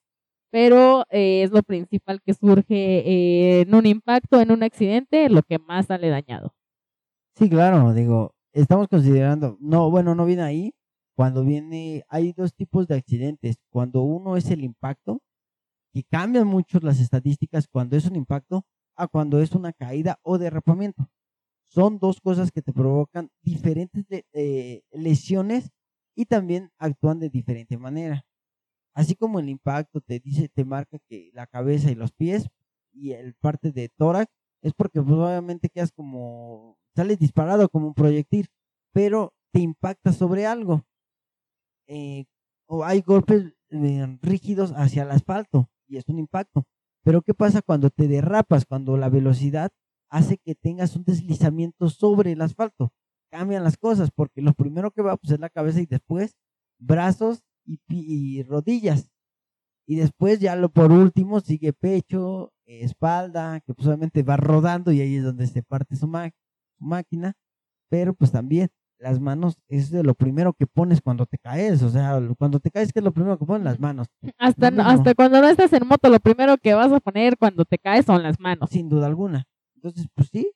pero eh, es lo principal que surge en un impacto, en un accidente, lo que más sale dañado. Sí, claro, digo, estamos considerando, no, bueno, no viene ahí, cuando viene, hay dos tipos de accidentes, cuando uno es el impacto, que cambian mucho las estadísticas cuando es un impacto a cuando es una caída o derrapamiento. Son dos cosas que te provocan diferentes eh, lesiones y también actúan de diferente manera. Así como el impacto te dice, te marca que la cabeza y los pies y el parte de tórax es porque pues, obviamente quedas como, sales disparado como un proyectil, pero te impacta sobre algo. Eh, o hay golpes eh, rígidos hacia el asfalto y es un impacto. Pero ¿qué pasa cuando te derrapas? Cuando la velocidad hace que tengas un deslizamiento sobre el asfalto. Cambian las cosas porque lo primero que va pues, es la cabeza y después brazos y, rodillas. Y después ya lo por último sigue pecho, espalda, que pues va rodando y ahí es donde se parte su, su máquina. Pero pues también las manos es de lo primero que pones cuando te caes, o sea, cuando te caes, ¿qué es lo primero que pones? Las manos. Hasta, hasta cuando no estás en moto, lo primero que vas a poner cuando te caes son las manos. Sin duda alguna. Entonces, pues sí,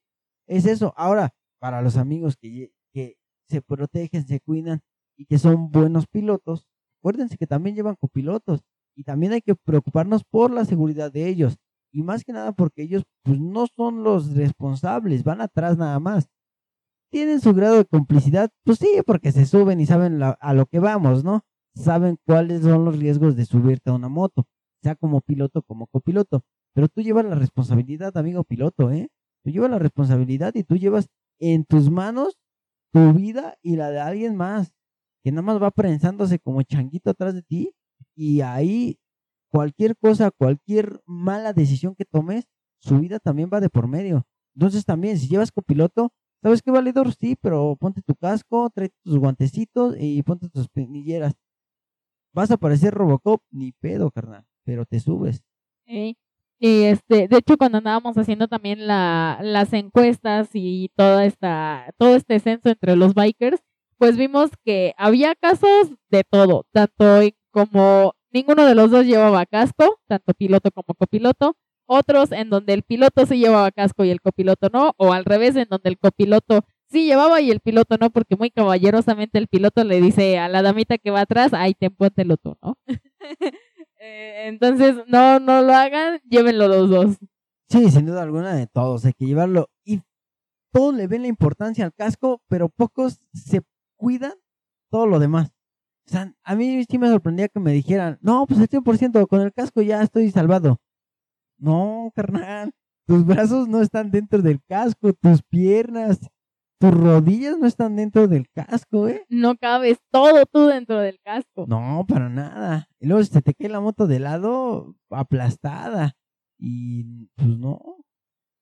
es eso. Ahora, para los amigos que, que se protegen, se cuidan y que son buenos pilotos, acuérdense que también llevan copilotos y también hay que preocuparnos por la seguridad de ellos. Y más que nada porque ellos pues no son los responsables, van atrás nada más tienen su grado de complicidad, pues sí, porque se suben y saben a lo que vamos, ¿no? Saben cuáles son los riesgos de subirte a una moto, sea como piloto como copiloto. Pero tú llevas la responsabilidad, amigo piloto, ¿eh? Tú llevas la responsabilidad y tú llevas en tus manos tu vida y la de alguien más, que nada más va prensándose como changuito atrás de ti y ahí cualquier cosa, cualquier mala decisión que tomes, su vida también va de por medio. Entonces también, si llevas copiloto, ¿Sabes qué, valedor? Sí, pero ponte tu casco, trae tus guantecitos y ponte tus pinilleras. Vas a parecer Robocop, ni pedo, carnal, pero te subes. Y este, de hecho, cuando andábamos haciendo también la, las encuestas y toda esta, todo este censo entre los bikers, pues vimos que había casos de todo, tanto como ninguno de los dos llevaba casco, tanto piloto como copiloto, otros en donde el piloto sí llevaba casco y el copiloto no, o al revés, en donde el copiloto sí llevaba y el piloto no, porque muy caballerosamente el piloto le dice a la damita que va atrás, ay, te póntelo tú, ¿no? Eh, entonces, no, no lo hagan, llévenlo los dos. Sí, sin duda alguna de todos, hay que llevarlo. Y todos le ven la importancia al casco, pero pocos se cuidan todo lo demás. O sea, a mí sí me sorprendía que me dijeran, no, pues el 100% con el casco ya estoy salvado. No, carnal, tus brazos no están dentro del casco, tus piernas, tus rodillas no están dentro del casco, ¿eh? No cabes todo tú dentro del casco. No, para nada. Y luego se te cae la moto de lado aplastada. Y pues no.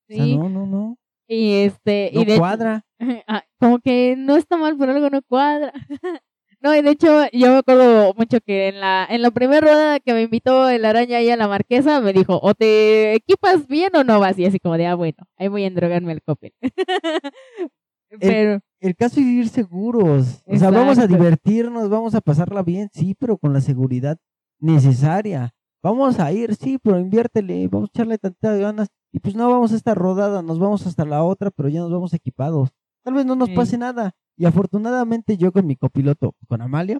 Sí. no, no, no. Y este. No y cuadra. Ah, como que no está mal, pero algo no cuadra. No, y de hecho, yo me acuerdo mucho que en la, en la primera rueda que me invitó el araña ahí a la marquesa, me dijo, o te equipas bien o no vas. Y así como de, ah, bueno, ahí voy a endrogarme el copel. pero... El, caso es ir seguros. O sea, vamos a divertirnos, vamos a pasarla bien, sí, pero con la seguridad necesaria. Vamos a ir, sí, pero inviértele, vamos a echarle tantas ganas. Y pues no vamos a esta rodada, nos vamos hasta la otra, pero ya nos vamos equipados. Tal vez no nos pase nada. Y afortunadamente yo con mi copiloto, con Amalio,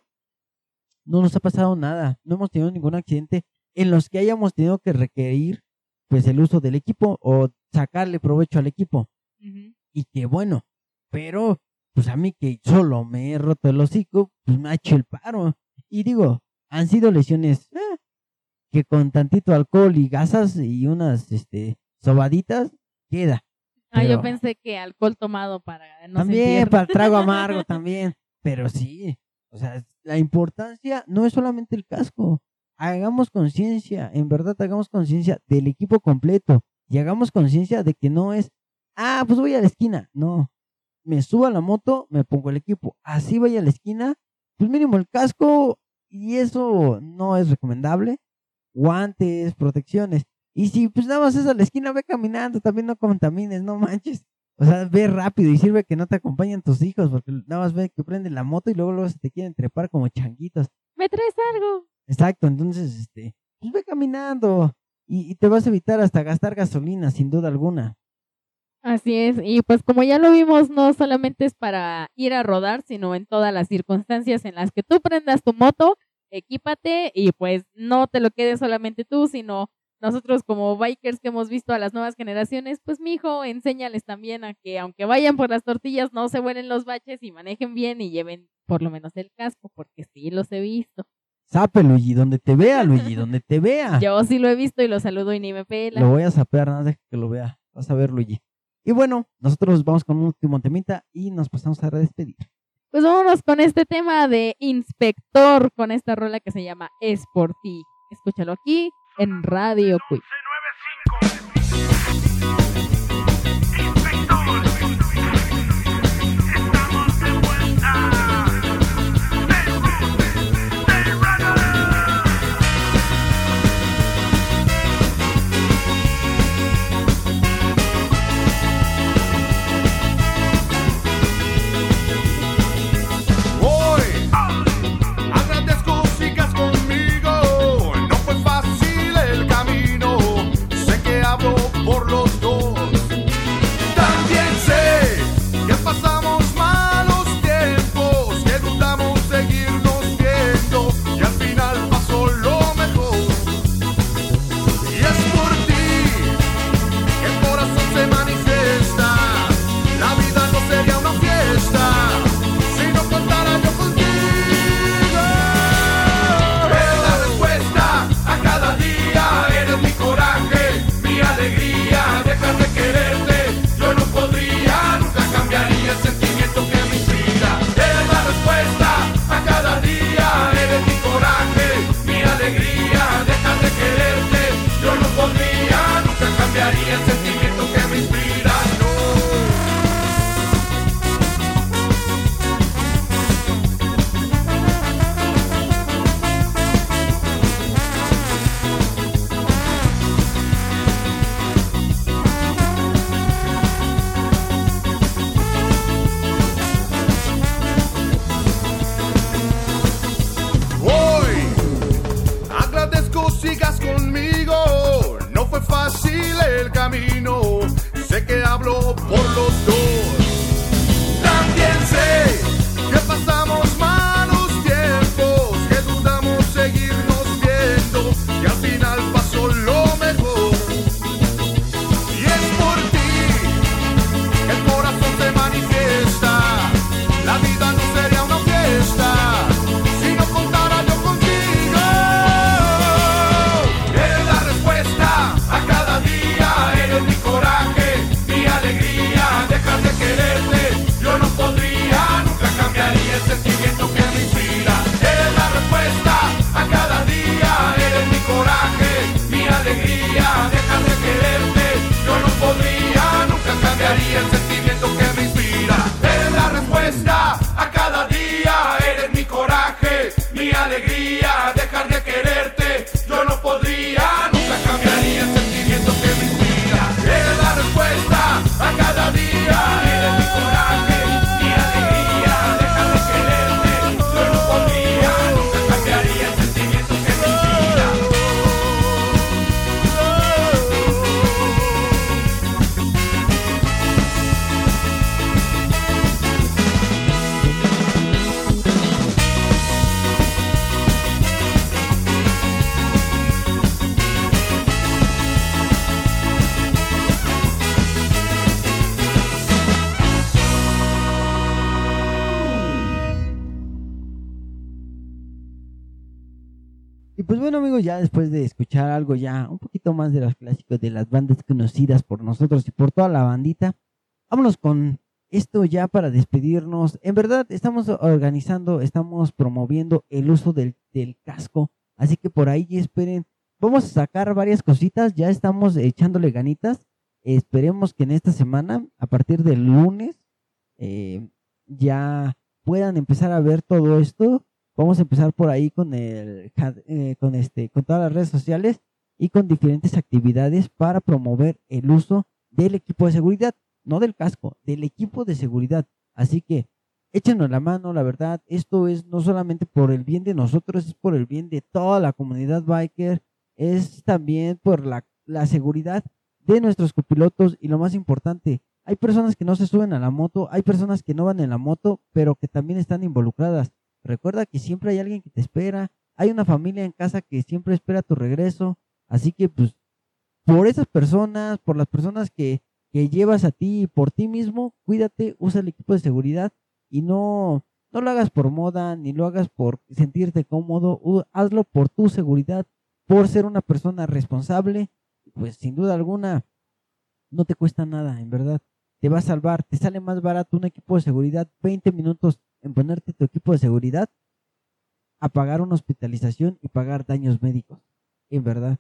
no nos ha pasado nada. No hemos tenido ningún accidente en los que hayamos tenido que requerir pues el uso del equipo o sacarle provecho al equipo. Y qué bueno. Pero pues a mí que solo me he roto el hocico, pues me ha hecho el paro. Y digo, han sido lesiones eh, que con tantito alcohol y gasas y unas este sobaditas queda. Ah, yo pensé que alcohol tomado para no también sentir. para el trago amargo también. Pero sí, o sea, la importancia no es solamente el casco. Hagamos conciencia, en verdad hagamos conciencia del equipo completo y hagamos conciencia de que no es, ah, pues voy a la esquina. No, me subo a la moto, me pongo el equipo. Así vaya a la esquina, pues mínimo el casco y eso no es recomendable. Guantes, protecciones. Y si pues nada más es a la esquina, ve caminando, también no contamines, no manches. O sea, ve rápido y sirve que no te acompañen tus hijos, porque nada más ve que prenden la moto y luego, luego se te quieren trepar como changuitos. ¿Me traes algo? Exacto, entonces, este, pues ve caminando y, y te vas a evitar hasta gastar gasolina, sin duda alguna. Así es, y pues como ya lo vimos, no solamente es para ir a rodar, sino en todas las circunstancias en las que tú prendas tu moto, equípate y pues no te lo quedes solamente tú, sino nosotros como bikers que hemos visto a las nuevas generaciones, pues mijo, enséñales también a que aunque vayan por las tortillas, no se vuelen los baches y manejen bien y lleven por lo menos el casco, porque sí los he visto. Sape, Luigi, donde te vea, Luigi, donde te vea. Yo sí lo he visto y lo saludo y ni me pela. Lo voy a sapear, nada deja que lo vea. Vas a ver, Luigi. Y bueno, nosotros vamos con un último temita y nos pasamos a despedir. Pues vámonos con este tema de inspector, con esta rola que se llama Es por ti. Escúchalo aquí en Radio Quick. Más de los clásicos de las bandas conocidas por nosotros y por toda la bandita, vámonos con esto ya para despedirnos. En verdad, estamos organizando, estamos promoviendo el uso del, del casco. Así que por ahí esperen. Vamos a sacar varias cositas. Ya estamos echándole ganitas. Esperemos que en esta semana, a partir del lunes, eh, ya puedan empezar a ver todo esto. Vamos a empezar por ahí con el eh, con este con todas las redes sociales y con diferentes actividades para promover el uso del equipo de seguridad, no del casco, del equipo de seguridad. Así que échenos la mano, la verdad, esto es no solamente por el bien de nosotros, es por el bien de toda la comunidad biker, es también por la, la seguridad de nuestros copilotos y lo más importante, hay personas que no se suben a la moto, hay personas que no van en la moto, pero que también están involucradas. Recuerda que siempre hay alguien que te espera, hay una familia en casa que siempre espera tu regreso, así que pues por esas personas, por las personas que, que llevas a ti y por ti mismo, cuídate, usa el equipo de seguridad y no, no lo hagas por moda, ni lo hagas por sentirte cómodo, hazlo por tu seguridad, por ser una persona responsable, pues sin duda alguna no te cuesta nada, en verdad, te va a salvar, te sale más barato un equipo de seguridad 20 minutos en ponerte tu equipo de seguridad a pagar una hospitalización y pagar daños médicos. En verdad.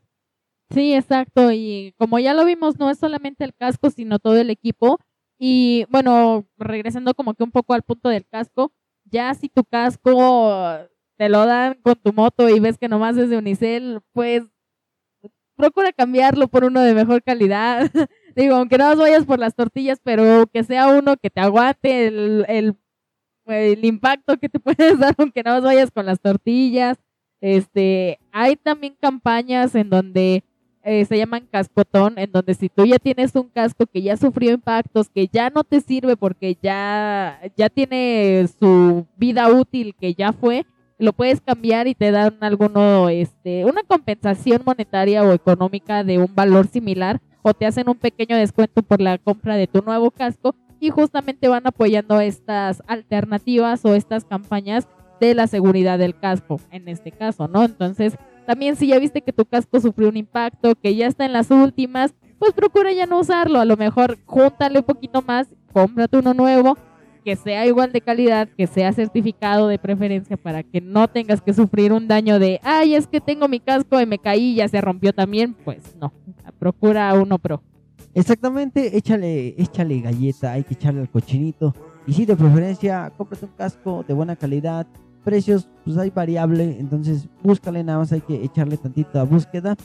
Sí, exacto. Y como ya lo vimos, no es solamente el casco, sino todo el equipo. Y bueno, regresando como que un poco al punto del casco, ya si tu casco te lo dan con tu moto y ves que nomás es de Unicel, pues procura cambiarlo por uno de mejor calidad. Digo, aunque no vayas por las tortillas, pero que sea uno que te aguante el, el impacto que te puedes dar aunque no vayas con las tortillas. Este, hay también campañas en donde eh, se llaman cascotón, en donde si tú ya tienes un casco que ya sufrió impactos, que ya no te sirve porque ya, ya tiene su vida útil que ya fue, lo puedes cambiar y te dan alguno, este, una compensación monetaria o económica de un valor similar o te hacen un pequeño descuento por la compra de tu nuevo casco y justamente van apoyando estas alternativas o estas campañas de la seguridad del casco, en este caso, ¿no? Entonces, también si ya viste que tu casco sufrió un impacto, que ya está en las últimas, pues procura ya no usarlo, a lo mejor júntale un poquito más, cómprate uno nuevo, que sea igual de calidad, que sea certificado de preferencia para que no tengas que sufrir un daño de, ay, es que tengo mi casco y me caí y ya se rompió también, pues no, procura uno pro. Exactamente, échale, échale galleta, hay que echarle al cochinito. Y si de preferencia, cómprate un casco de buena calidad. Precios, pues hay variable, entonces búscale, nada más hay que echarle tantito a búsqueda.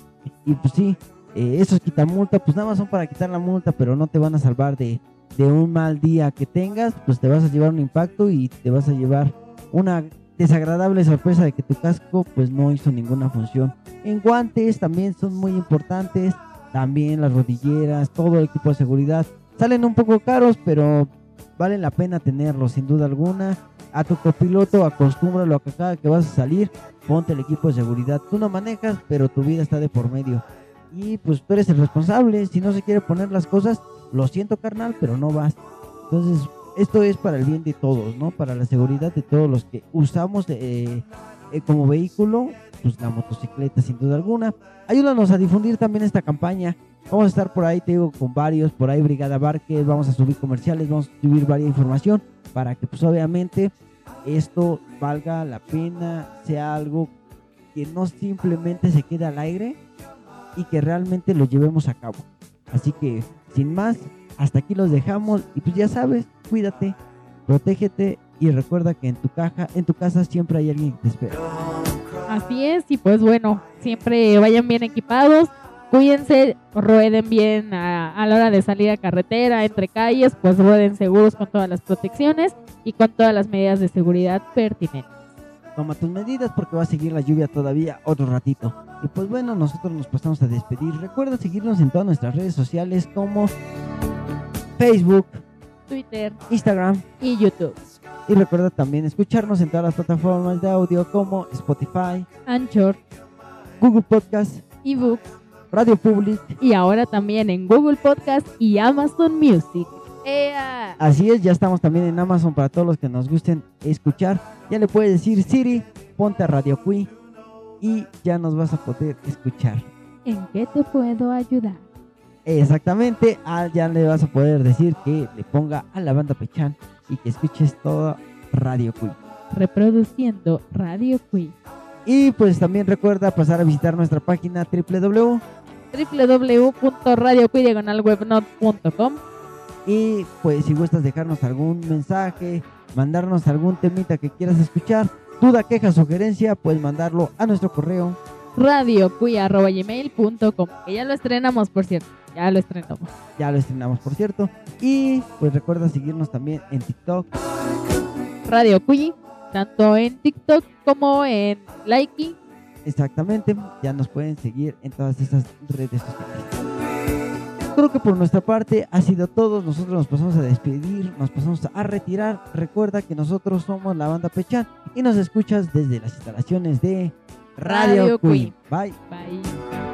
Y pues sí, eh, esos multa, pues nada más son para quitar la multa, pero no te van a salvar de, de un mal día que tengas, pues te vas a llevar un impacto y te vas a llevar una desagradable sorpresa de que tu casco pues no hizo ninguna función. En guantes también son muy importantes también las rodilleras, todo el equipo de seguridad. Salen un poco caros, pero vale la pena tenerlos sin duda alguna. A tu copiloto acostúmbralo a que cada que vas a salir, ponte el equipo de seguridad. Tú no manejas, pero tu vida está de por medio. Y pues tú eres el responsable. Si no se quiere poner las cosas, lo siento carnal, pero no vas. Entonces, esto es para el bien de todos, ¿no? Para la seguridad de todos los que usamos eh, eh, como vehículo pues la motocicleta sin duda alguna. Ayúdanos a difundir también esta campaña. Vamos a estar por ahí, te digo, con varios, por ahí Brigada Barques, vamos a subir comerciales, vamos a subir varias información para que pues obviamente esto valga la pena, sea algo que no simplemente se quede al aire y que realmente lo llevemos a cabo. Así que, sin más, hasta aquí los dejamos y pues ya sabes, cuídate, protégete y recuerda que en tu caja, en tu casa siempre hay alguien que te espera. Así es, y pues bueno, siempre vayan bien equipados, cuídense, rueden bien a, la hora de salir a carretera, entre calles, pues rueden seguros con todas las protecciones y con todas las medidas de seguridad pertinentes. Toma tus medidas porque va a seguir la lluvia todavía otro ratito. Y pues bueno, nosotros nos pasamos a despedir. Recuerda seguirnos en todas nuestras redes sociales como Facebook, Twitter, Instagram y YouTube. Y recuerda también escucharnos en todas las plataformas de audio como Spotify, Anchor, Google Podcast, eBooks, Radio Public y ahora también en Google Podcast y Amazon Music. Así es, ya estamos también en Amazon para todos los que nos gusten escuchar. Ya le puedes decir Siri, ponte a Radio Cui y ya nos vas a poder escuchar. ¿En qué te puedo ayudar? Exactamente, ah, ya le vas a poder decir que le ponga a la banda Pechan y que escuches todo Radio Queen. Reproduciendo Radio Queen. Y pues también recuerda pasar a visitar nuestra página www y pues si gustas dejarnos algún mensaje, mandarnos algún temita que quieras escuchar, duda, queja, sugerencia, puedes mandarlo a nuestro correo radiocuya.gmail.com que ya lo estrenamos por cierto, ya lo estrenamos. Ya lo estrenamos por cierto. Y pues recuerda seguirnos también en TikTok. Radio Cuy, tanto en TikTok como en Likey. Exactamente, ya nos pueden seguir en todas esas redes sociales. Creo que por nuestra parte ha sido todo. Nosotros nos pasamos a despedir, nos pasamos a retirar. Recuerda que nosotros somos la banda Pechan y nos escuchas desde las instalaciones de Radio, Radio Queen. Queen. Bye. Bye.